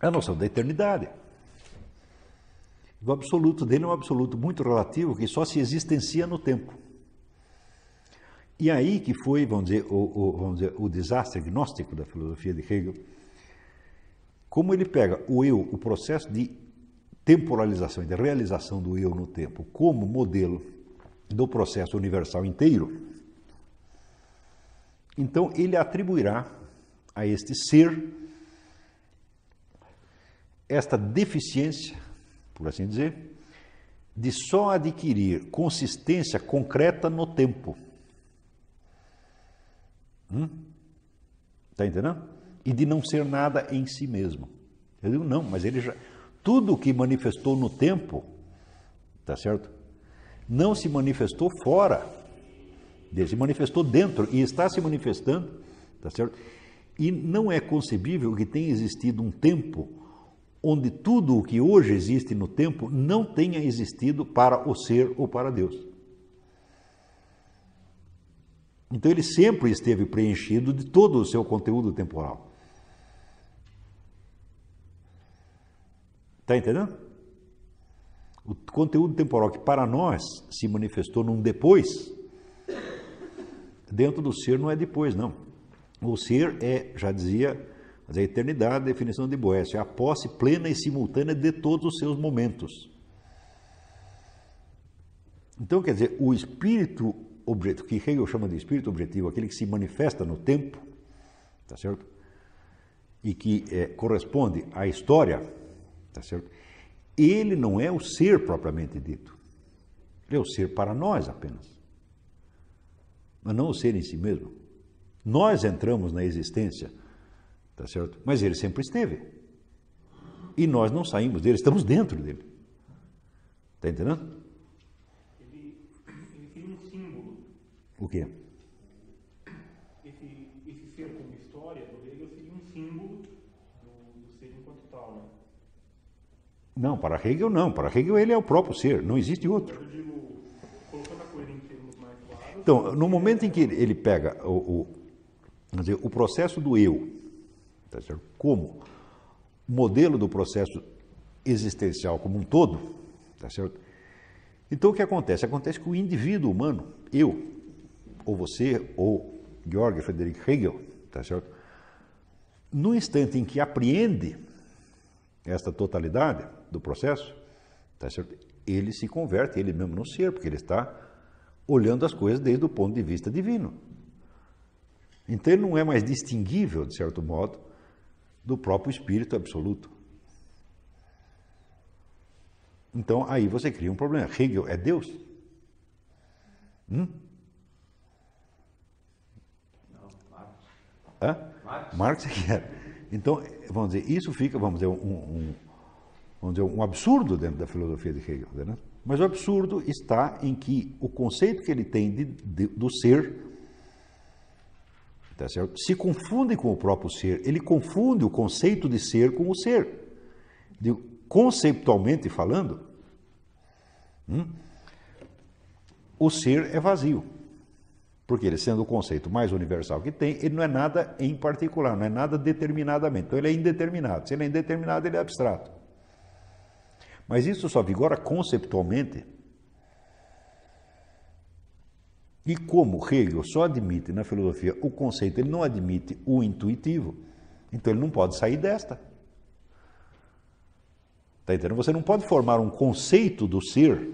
a noção da eternidade. O absoluto dele é um absoluto muito relativo que só se existencia no tempo. E aí que foi, vamos dizer, o, o, vamos dizer, o desastre gnóstico da filosofia de Hegel, como ele pega o eu, o processo de temporalização e de realização do eu no tempo, como modelo do processo universal inteiro, então ele atribuirá a este ser esta deficiência, por assim dizer, de só adquirir consistência concreta no tempo Hum? Tá entendendo? E de não ser nada em si mesmo. Eu digo, não, mas ele já. Tudo que manifestou no tempo, tá certo? Não se manifestou fora. Ele se manifestou dentro e está se manifestando, tá certo? E não é concebível que tenha existido um tempo onde tudo o que hoje existe no tempo não tenha existido para o ser ou para Deus. Então ele sempre esteve preenchido de todo o seu conteúdo temporal. Está entendendo? O conteúdo temporal que para nós se manifestou num depois, dentro do ser não é depois, não. O ser é, já dizia, a eternidade, a definição de Boécio, é a posse plena e simultânea de todos os seus momentos. Então, quer dizer, o espírito objeto, que Hegel chama de espírito objetivo, aquele que se manifesta no tempo, tá certo? E que é, corresponde à história, tá certo? Ele não é o ser propriamente dito. Ele é o ser para nós apenas. Mas não o ser em si mesmo. Nós entramos na existência, tá certo? Mas ele sempre esteve. E nós não saímos dele, estamos dentro dele. Está entendendo? O quê? Esse, esse ser como história do Hegel seria um símbolo do, do ser enquanto tal, né? Não, para Hegel não. Para Hegel ele é o próprio ser, não existe outro. Eu digo, colocando a coisa em termos mais claros... Então, no momento em que ele pega o, o, dizer, o processo do eu, tá certo? como modelo do processo existencial como um todo, tá certo? Então o que acontece? Acontece que o indivíduo humano, eu, ou você, ou Georg Friedrich Hegel, tá certo? No instante em que apreende esta totalidade do processo, tá certo? ele se converte ele mesmo no ser, porque ele está olhando as coisas desde o ponto de vista divino. Então ele não é mais distinguível, de certo modo, do próprio espírito absoluto. Então aí você cria um problema. Hegel é Deus? Hum? Hã? Marx é que era. Então, vamos dizer, isso fica, vamos dizer, um, um, vamos dizer, um absurdo dentro da filosofia de Hegel. Né? Mas o absurdo está em que o conceito que ele tem de, de, do ser tá certo? se confunde com o próprio ser. Ele confunde o conceito de ser com o ser. De, conceitualmente falando, hum, o ser é vazio. Porque ele, sendo o conceito mais universal que tem, ele não é nada em particular, não é nada determinadamente. Então ele é indeterminado. Se ele é indeterminado, ele é abstrato. Mas isso só vigora conceptualmente. E como Hegel só admite na filosofia o conceito, ele não admite o intuitivo, então ele não pode sair desta. Está entendendo? Você não pode formar um conceito do ser,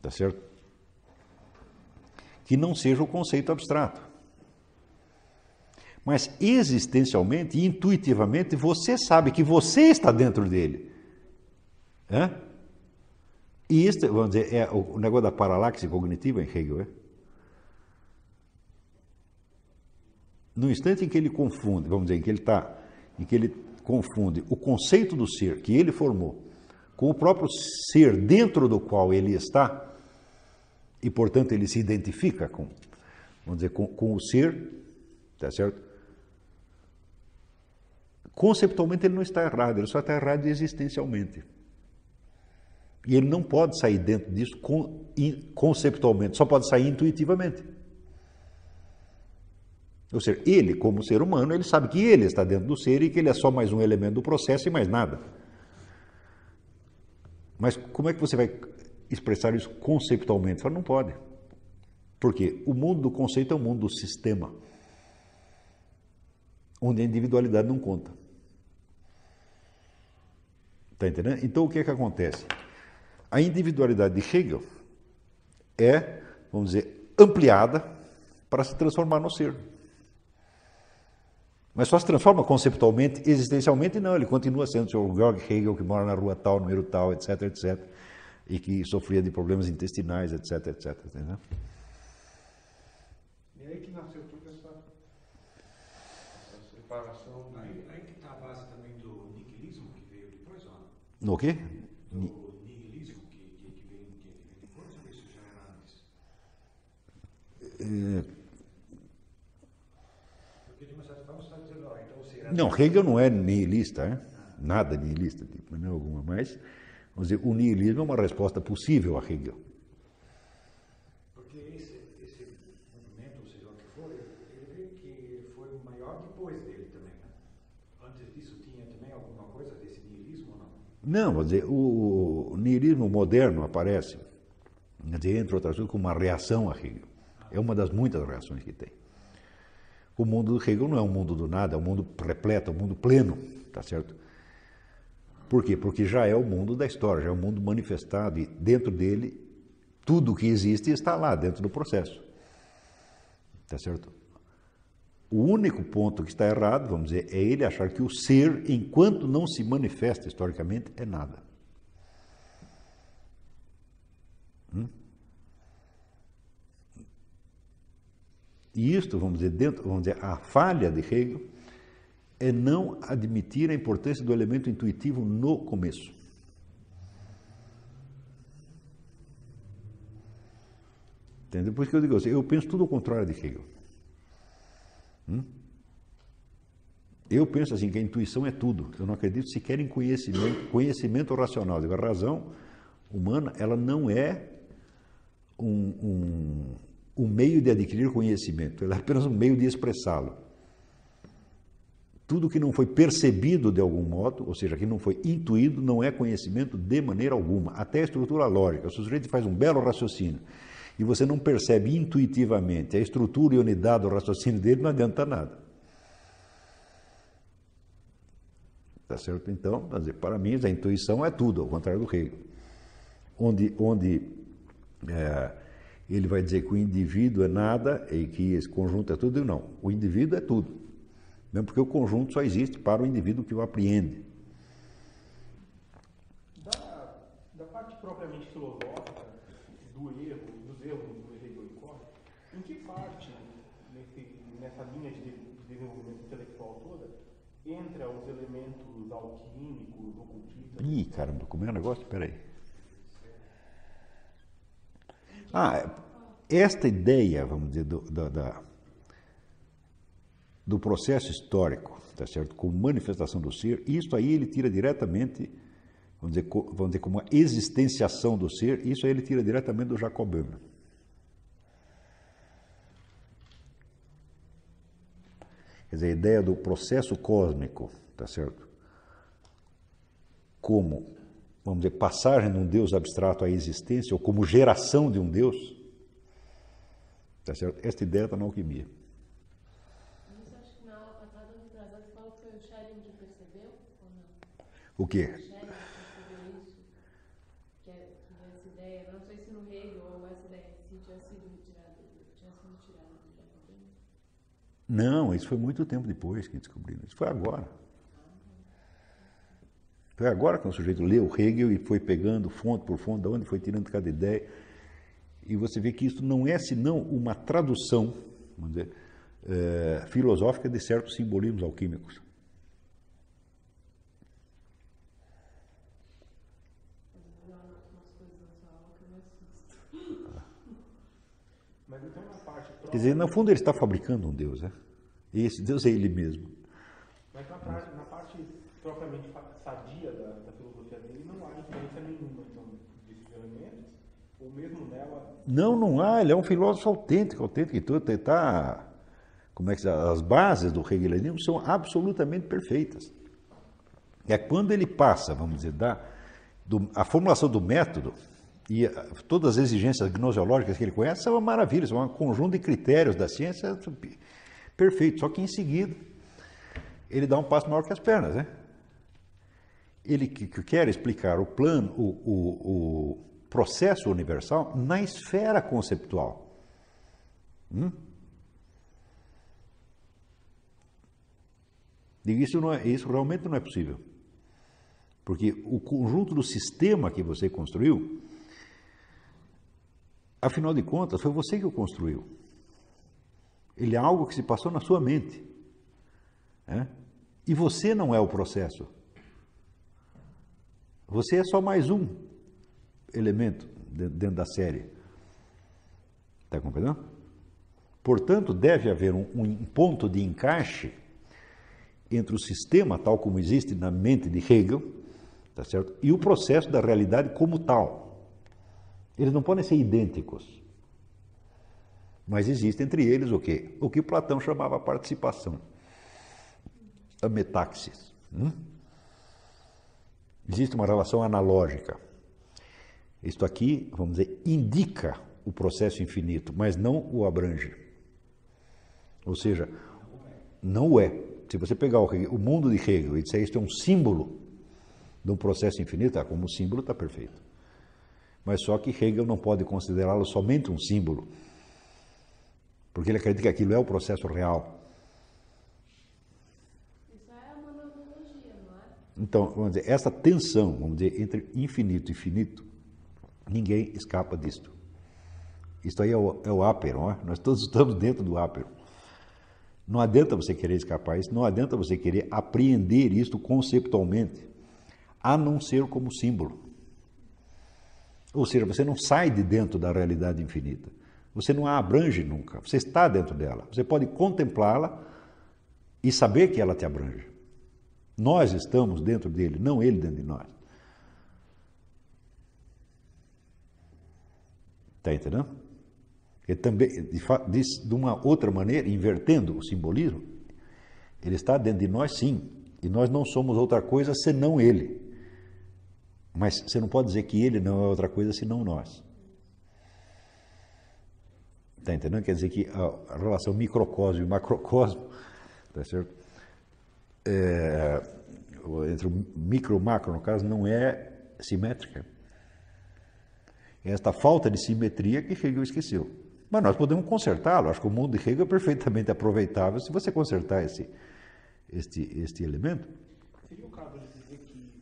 tá certo? Que não seja o conceito abstrato. Mas existencialmente e intuitivamente você sabe que você está dentro dele. É? E este, vamos dizer, é o negócio da paralaxe cognitiva em Hegel. É? No instante em que ele confunde, vamos dizer, em que ele está, em que ele confunde o conceito do ser que ele formou com o próprio ser dentro do qual ele está, e portanto ele se identifica com, vamos dizer, com, com o ser, tá certo? Conceptualmente ele não está errado, ele só está errado existencialmente. E ele não pode sair dentro disso conceptualmente, só pode sair intuitivamente. Ou seja, ele, como ser humano, ele sabe que ele está dentro do ser e que ele é só mais um elemento do processo e mais nada. Mas como é que você vai expressar isso conceptualmente? Fala, não pode. Porque o mundo do conceito é o mundo do sistema, onde a individualidade não conta. Está entendendo? Então o que é que acontece? A individualidade de Hegel é, vamos dizer, ampliada para se transformar no ser. Mas só se transforma conceptualmente, existencialmente, não. Ele continua sendo o Sr. Georg Hegel, que mora na rua tal, número tal, etc, etc. E que sofria de problemas intestinais, etc, etc. Entendeu? E aí que nasceu toda essa, essa separação. Aí, aí que está a base também do niquilismo que veio depois, ó. No quê? Do Não, Hegel não é nihilista, né? nada nihilista de maneira alguma, mas vamos dizer, o nihilismo é uma resposta possível a Hegel. Porque esse, esse movimento, ou seja o que for, ele que foi maior depois dele também. Né? Antes disso tinha também alguma coisa desse nihilismo ou não? Não, vou dizer, o nihilismo moderno aparece, dizer, entre outras coisas, como uma reação a Hegel. É uma das muitas reações que tem. O mundo do Hegel não é um mundo do nada, é um mundo repleto, é um mundo pleno, tá certo? Por quê? Porque já é o mundo da história, já é o mundo manifestado e dentro dele tudo o que existe está lá dentro do processo. Tá certo? O único ponto que está errado, vamos dizer, é ele achar que o ser, enquanto não se manifesta historicamente, é nada. Hum? E isto, vamos dizer, dentro, vamos dizer, a falha de Hegel é não admitir a importância do elemento intuitivo no começo. Entendeu? Por isso que eu digo assim, eu penso tudo ao contrário de Hegel. Hum? Eu penso assim que a intuição é tudo. Eu não acredito sequer em conhecimento, conhecimento racional. A razão humana, ela não é um, um um meio de adquirir conhecimento, ela é apenas um meio de expressá-lo. Tudo que não foi percebido de algum modo, ou seja, que não foi intuído, não é conhecimento de maneira alguma. Até a estrutura lógica. Se o sujeito faz um belo raciocínio e você não percebe intuitivamente a estrutura e unidade do raciocínio dele, não adianta nada. Tá certo? Então, dizer, para mim, a intuição é tudo, ao contrário do Hegel. Onde, onde é, ele vai dizer que o indivíduo é nada e que esse conjunto é tudo. Não, o indivíduo é tudo. Mesmo porque o conjunto só existe para o indivíduo que o apreende. Da, da parte propriamente filosófica, do erro, dos erros do Hegel e Corre, em que parte, nesse, nessa linha de desenvolvimento intelectual toda, entra os elementos alquímicos, ocultistas. Ih, caramba, como é o negócio? Peraí. Ah, esta ideia, vamos dizer, do, do processo histórico, tá certo? como manifestação do ser, isso aí ele tira diretamente, vamos dizer, vamos dizer como a existenciação do ser, isso aí ele tira diretamente do Jacob Böhme. Quer dizer, a ideia do processo cósmico, tá certo? Como, vamos dizer, passagem de um Deus abstrato à existência, ou como geração de um Deus, tá certo? Esta ideia está na alquimia. O quê? Não, isso foi muito tempo depois que descobriram. Isso foi agora. Foi agora que o sujeito leu Hegel e foi pegando fonte por fonte, de onde foi tirando cada ideia. E você vê que isso não é senão uma tradução, vamos dizer, eh, filosófica de certos simbolismos alquímicos. Então Quer dizer, no fundo ele está fabricando um Deus, né? E esse Deus é ele mesmo. mas na parte, na parte propriamente sadia da, da filosofia dele, não há influência nenhuma então, desses elementos, ou mesmo nela, Não, não há, ele é um filósofo autêntico, autêntico e tudo, ele tá, como é que as bases do hegelianismo são absolutamente perfeitas. É quando ele passa, vamos dizer, da do, a formulação do método e todas as exigências gnoseológicas que ele conhece são uma maravilha, são um conjunto de critérios da ciência perfeito, só que em seguida ele dá um passo maior que as pernas, né? ele que, que quer explicar o plano, o, o, o processo universal na esfera conceptual. Hum? Isso, não é, isso realmente não é possível. Porque o conjunto do sistema que você construiu, afinal de contas, foi você que o construiu. Ele é algo que se passou na sua mente. né? E você não é o processo. Você é só mais um elemento de- dentro da série. Está compreendendo? Portanto, deve haver um, ponto de encaixe entre o sistema, tal como existe na mente de Hegel, tá certo? e o processo da realidade como tal. Eles não podem ser idênticos. Mas existe entre eles o quê? O que Platão chamava participação. A metaxis. hum? Existe uma relação analógica. Isto aqui, vamos dizer, indica o processo infinito, mas não o abrange. Ou seja, não o é. Se você pegar o, Hegel- o mundo de Hegel e disser isto é um símbolo de um processo infinito, ah, como símbolo está perfeito. Mas só que Hegel não pode considerá-lo somente um símbolo, porque ele acredita que aquilo é o processo real. Isso é uma analogia, não é? Então, vamos dizer, essa tensão, vamos dizer, entre infinito e finito, ninguém escapa disto. Isto aí é o, é o ápero, é? nós todos estamos dentro do ápero. Não adianta você querer escapar isso, não adianta você querer apreender isto conceptualmente, a não ser como símbolo. Ou seja, você não sai de dentro da realidade infinita. Você não a abrange nunca. Você está dentro dela. Você pode contemplá-la e saber que ela te abrange. Nós estamos dentro dele, não ele dentro de nós. Está entendendo? Ele também, diz de uma outra maneira, invertendo o simbolismo, ele está dentro de nós sim, e nós não somos outra coisa senão ele. Mas você não pode dizer que ele não é outra coisa senão nós. Está entendendo? Quer dizer que a, relação microcosmo e macrocosmo, tá certo? É, entre o micro e o macro, no caso, não é simétrica. É esta falta de simetria que Hegel esqueceu. Mas nós podemos consertá-lo. Acho que o mundo de Hegel é perfeitamente aproveitável se você consertar esse, este, este elemento. seria o caso de dizer que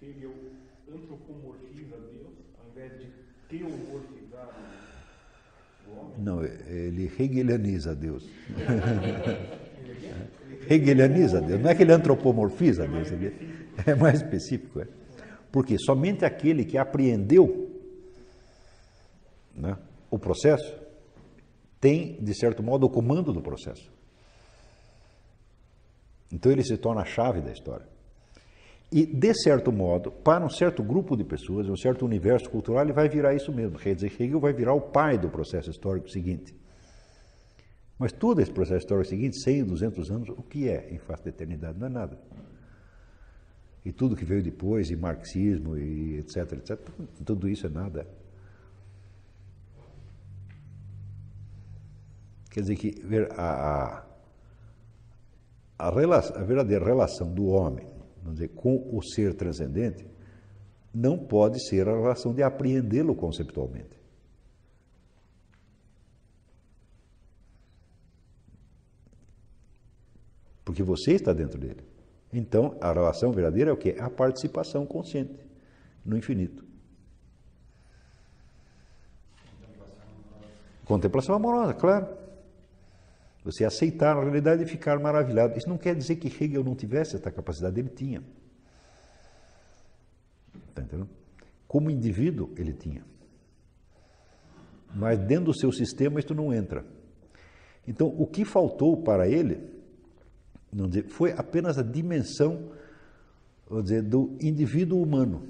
Hegel antropomorfiza Deus, ao invés de teomorfizar o homem? Não, ele hegelianiza Deus. <laughs> Hegelianiza Deus. Não é que ele antropomorfiza Deus, ele é mais específico. É. Porque somente aquele que apreendeu né, o processo tem, de certo modo, o comando do processo. Então ele se torna a chave da história. E, de certo modo, para um certo grupo de pessoas, um certo universo cultural, ele vai virar isso mesmo. Quer dizer, Hegel vai virar o pai do processo histórico seguinte. Mas todo esse processo histórico seguinte, 100, 200 anos, o que é em face da eternidade? Não é nada. E tudo que veio depois, e marxismo, e etc, etc, tudo isso é nada. Quer dizer que a, a, a, relação, a verdadeira relação do homem vamos dizer, com o ser transcendente não pode ser a relação de apreendê-lo conceptualmente. Porque você está dentro dele. Então, a relação verdadeira é o que? A participação consciente no infinito. Contemplação amorosa, claro. Você aceitar a realidade e ficar maravilhado. Isso não quer dizer que Hegel não tivesse essa capacidade, ele tinha. Está entendendo? Como indivíduo, ele tinha. Mas dentro do seu sistema, isso não entra. Então, o que faltou para ele dizer, foi apenas a dimensão dizer, do indivíduo humano.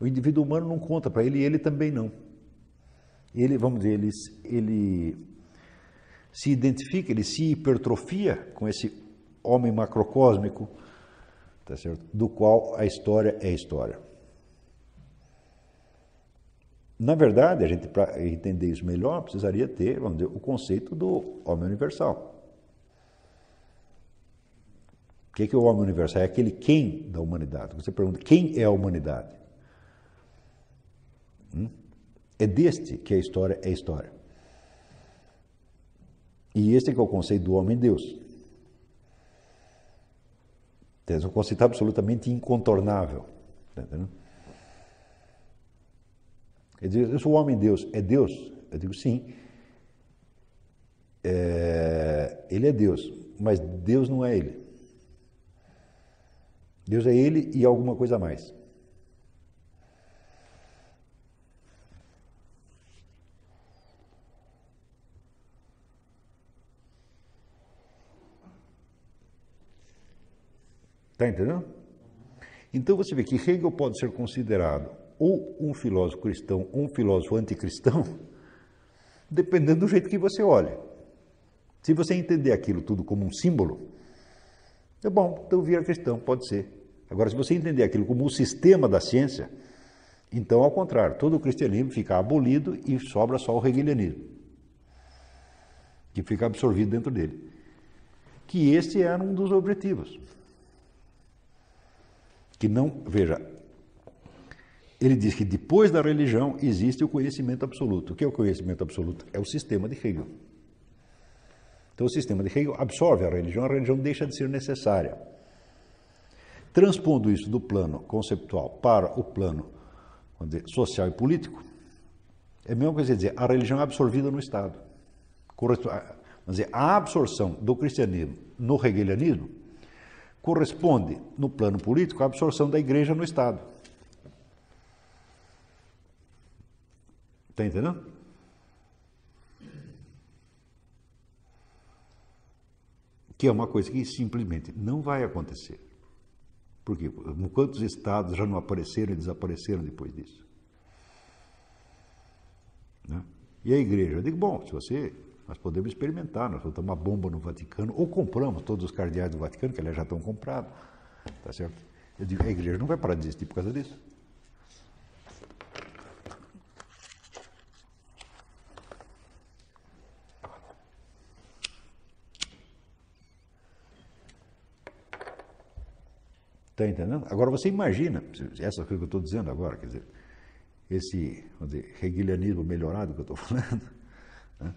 O indivíduo humano não conta para ele e ele também não. Ele, vamos dizer, ele, ele se identifica, ele se hipertrofia com esse homem macrocósmico, tá certo? do qual a história é história. Na verdade, a gente, para entender isso melhor, precisaria ter vamos dizer, o conceito do homem universal. O que é, que é o homem universal? É aquele quem da humanidade. Você pergunta, quem é a humanidade? Hum? É deste que a história é história. E esse é, é o conceito do homem-deus. É um conceito absolutamente incontornável. Tá entendendo? Ele diz, eu sou o homem-deus. É Deus? Eu digo, sim. É, ele é Deus, mas Deus não é ele. Deus é ele e alguma coisa mais. Está entendendo? Então você vê que Hegel pode ser considerado ou um filósofo cristão ou um filósofo anticristão, <laughs> dependendo do jeito que você olha. Se você entender aquilo tudo como um símbolo, é bom, então vira cristão, pode ser. Agora, se você entender aquilo como o sistema da ciência, então, ao contrário, todo o cristianismo fica abolido e sobra só o hegelianismo, que fica absorvido dentro dele. Que este era um dos objetivos que não, veja, ele diz que depois da religião existe o conhecimento absoluto. O que é o conhecimento absoluto? É o sistema de Hegel. Então o sistema de Hegel absorve a religião, a religião deixa de ser necessária. Transpondo isso do plano conceptual para o plano dizer, social e político, é a mesma coisa dizer, a religião é absorvida no Estado. Dizer, a absorção do cristianismo no hegelianismo corresponde, no plano político, à absorção da igreja no Estado. Está entendendo? Que é uma coisa que simplesmente não vai acontecer. Por quê? Quantos estados já não apareceram e desapareceram depois disso? Né? E a igreja? Eu digo, bom, se você nós podemos experimentar, nós vamos uma bomba no Vaticano, ou compramos todos os cardeais do Vaticano, que aliás já estão comprados. Tá certo? Eu digo, a igreja não vai parar de existir por causa disso. Está entendendo? Agora você imagina, essa coisa que eu estou dizendo agora, quer dizer, esse dizer, hegelianismo melhorado que eu estou falando, né?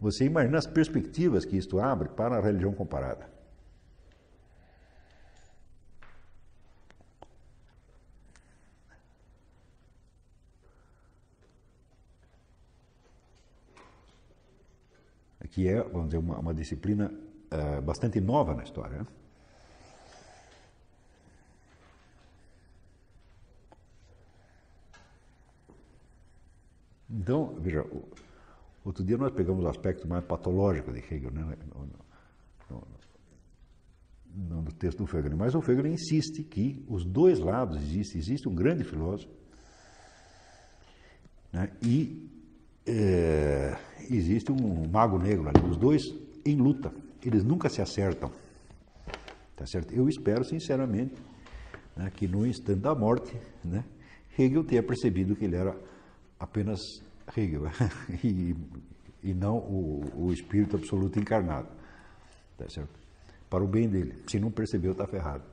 Você imagina as perspectivas que isto abre para a religião comparada. Que é, vamos dizer, uma, uma disciplina eh, bastante nova na história. Né? Então, veja, outro dia nós pegamos o aspecto mais patológico de Hegel, né? no, no- no- texto do Fegel. Mas o Fegel insiste que os dois lados existem. Existe um grande filósofo né? e é, existe um mago negro ali. Os dois em luta. Eles nunca se acertam. Tá certo? Eu espero, sinceramente, né, que no instante da morte, né, Hegel tenha percebido que ele era apenas Hegel <laughs> e, e não o, o espírito absoluto encarnado. Tá certo? Para o bem dele. Se não percebeu, está ferrado.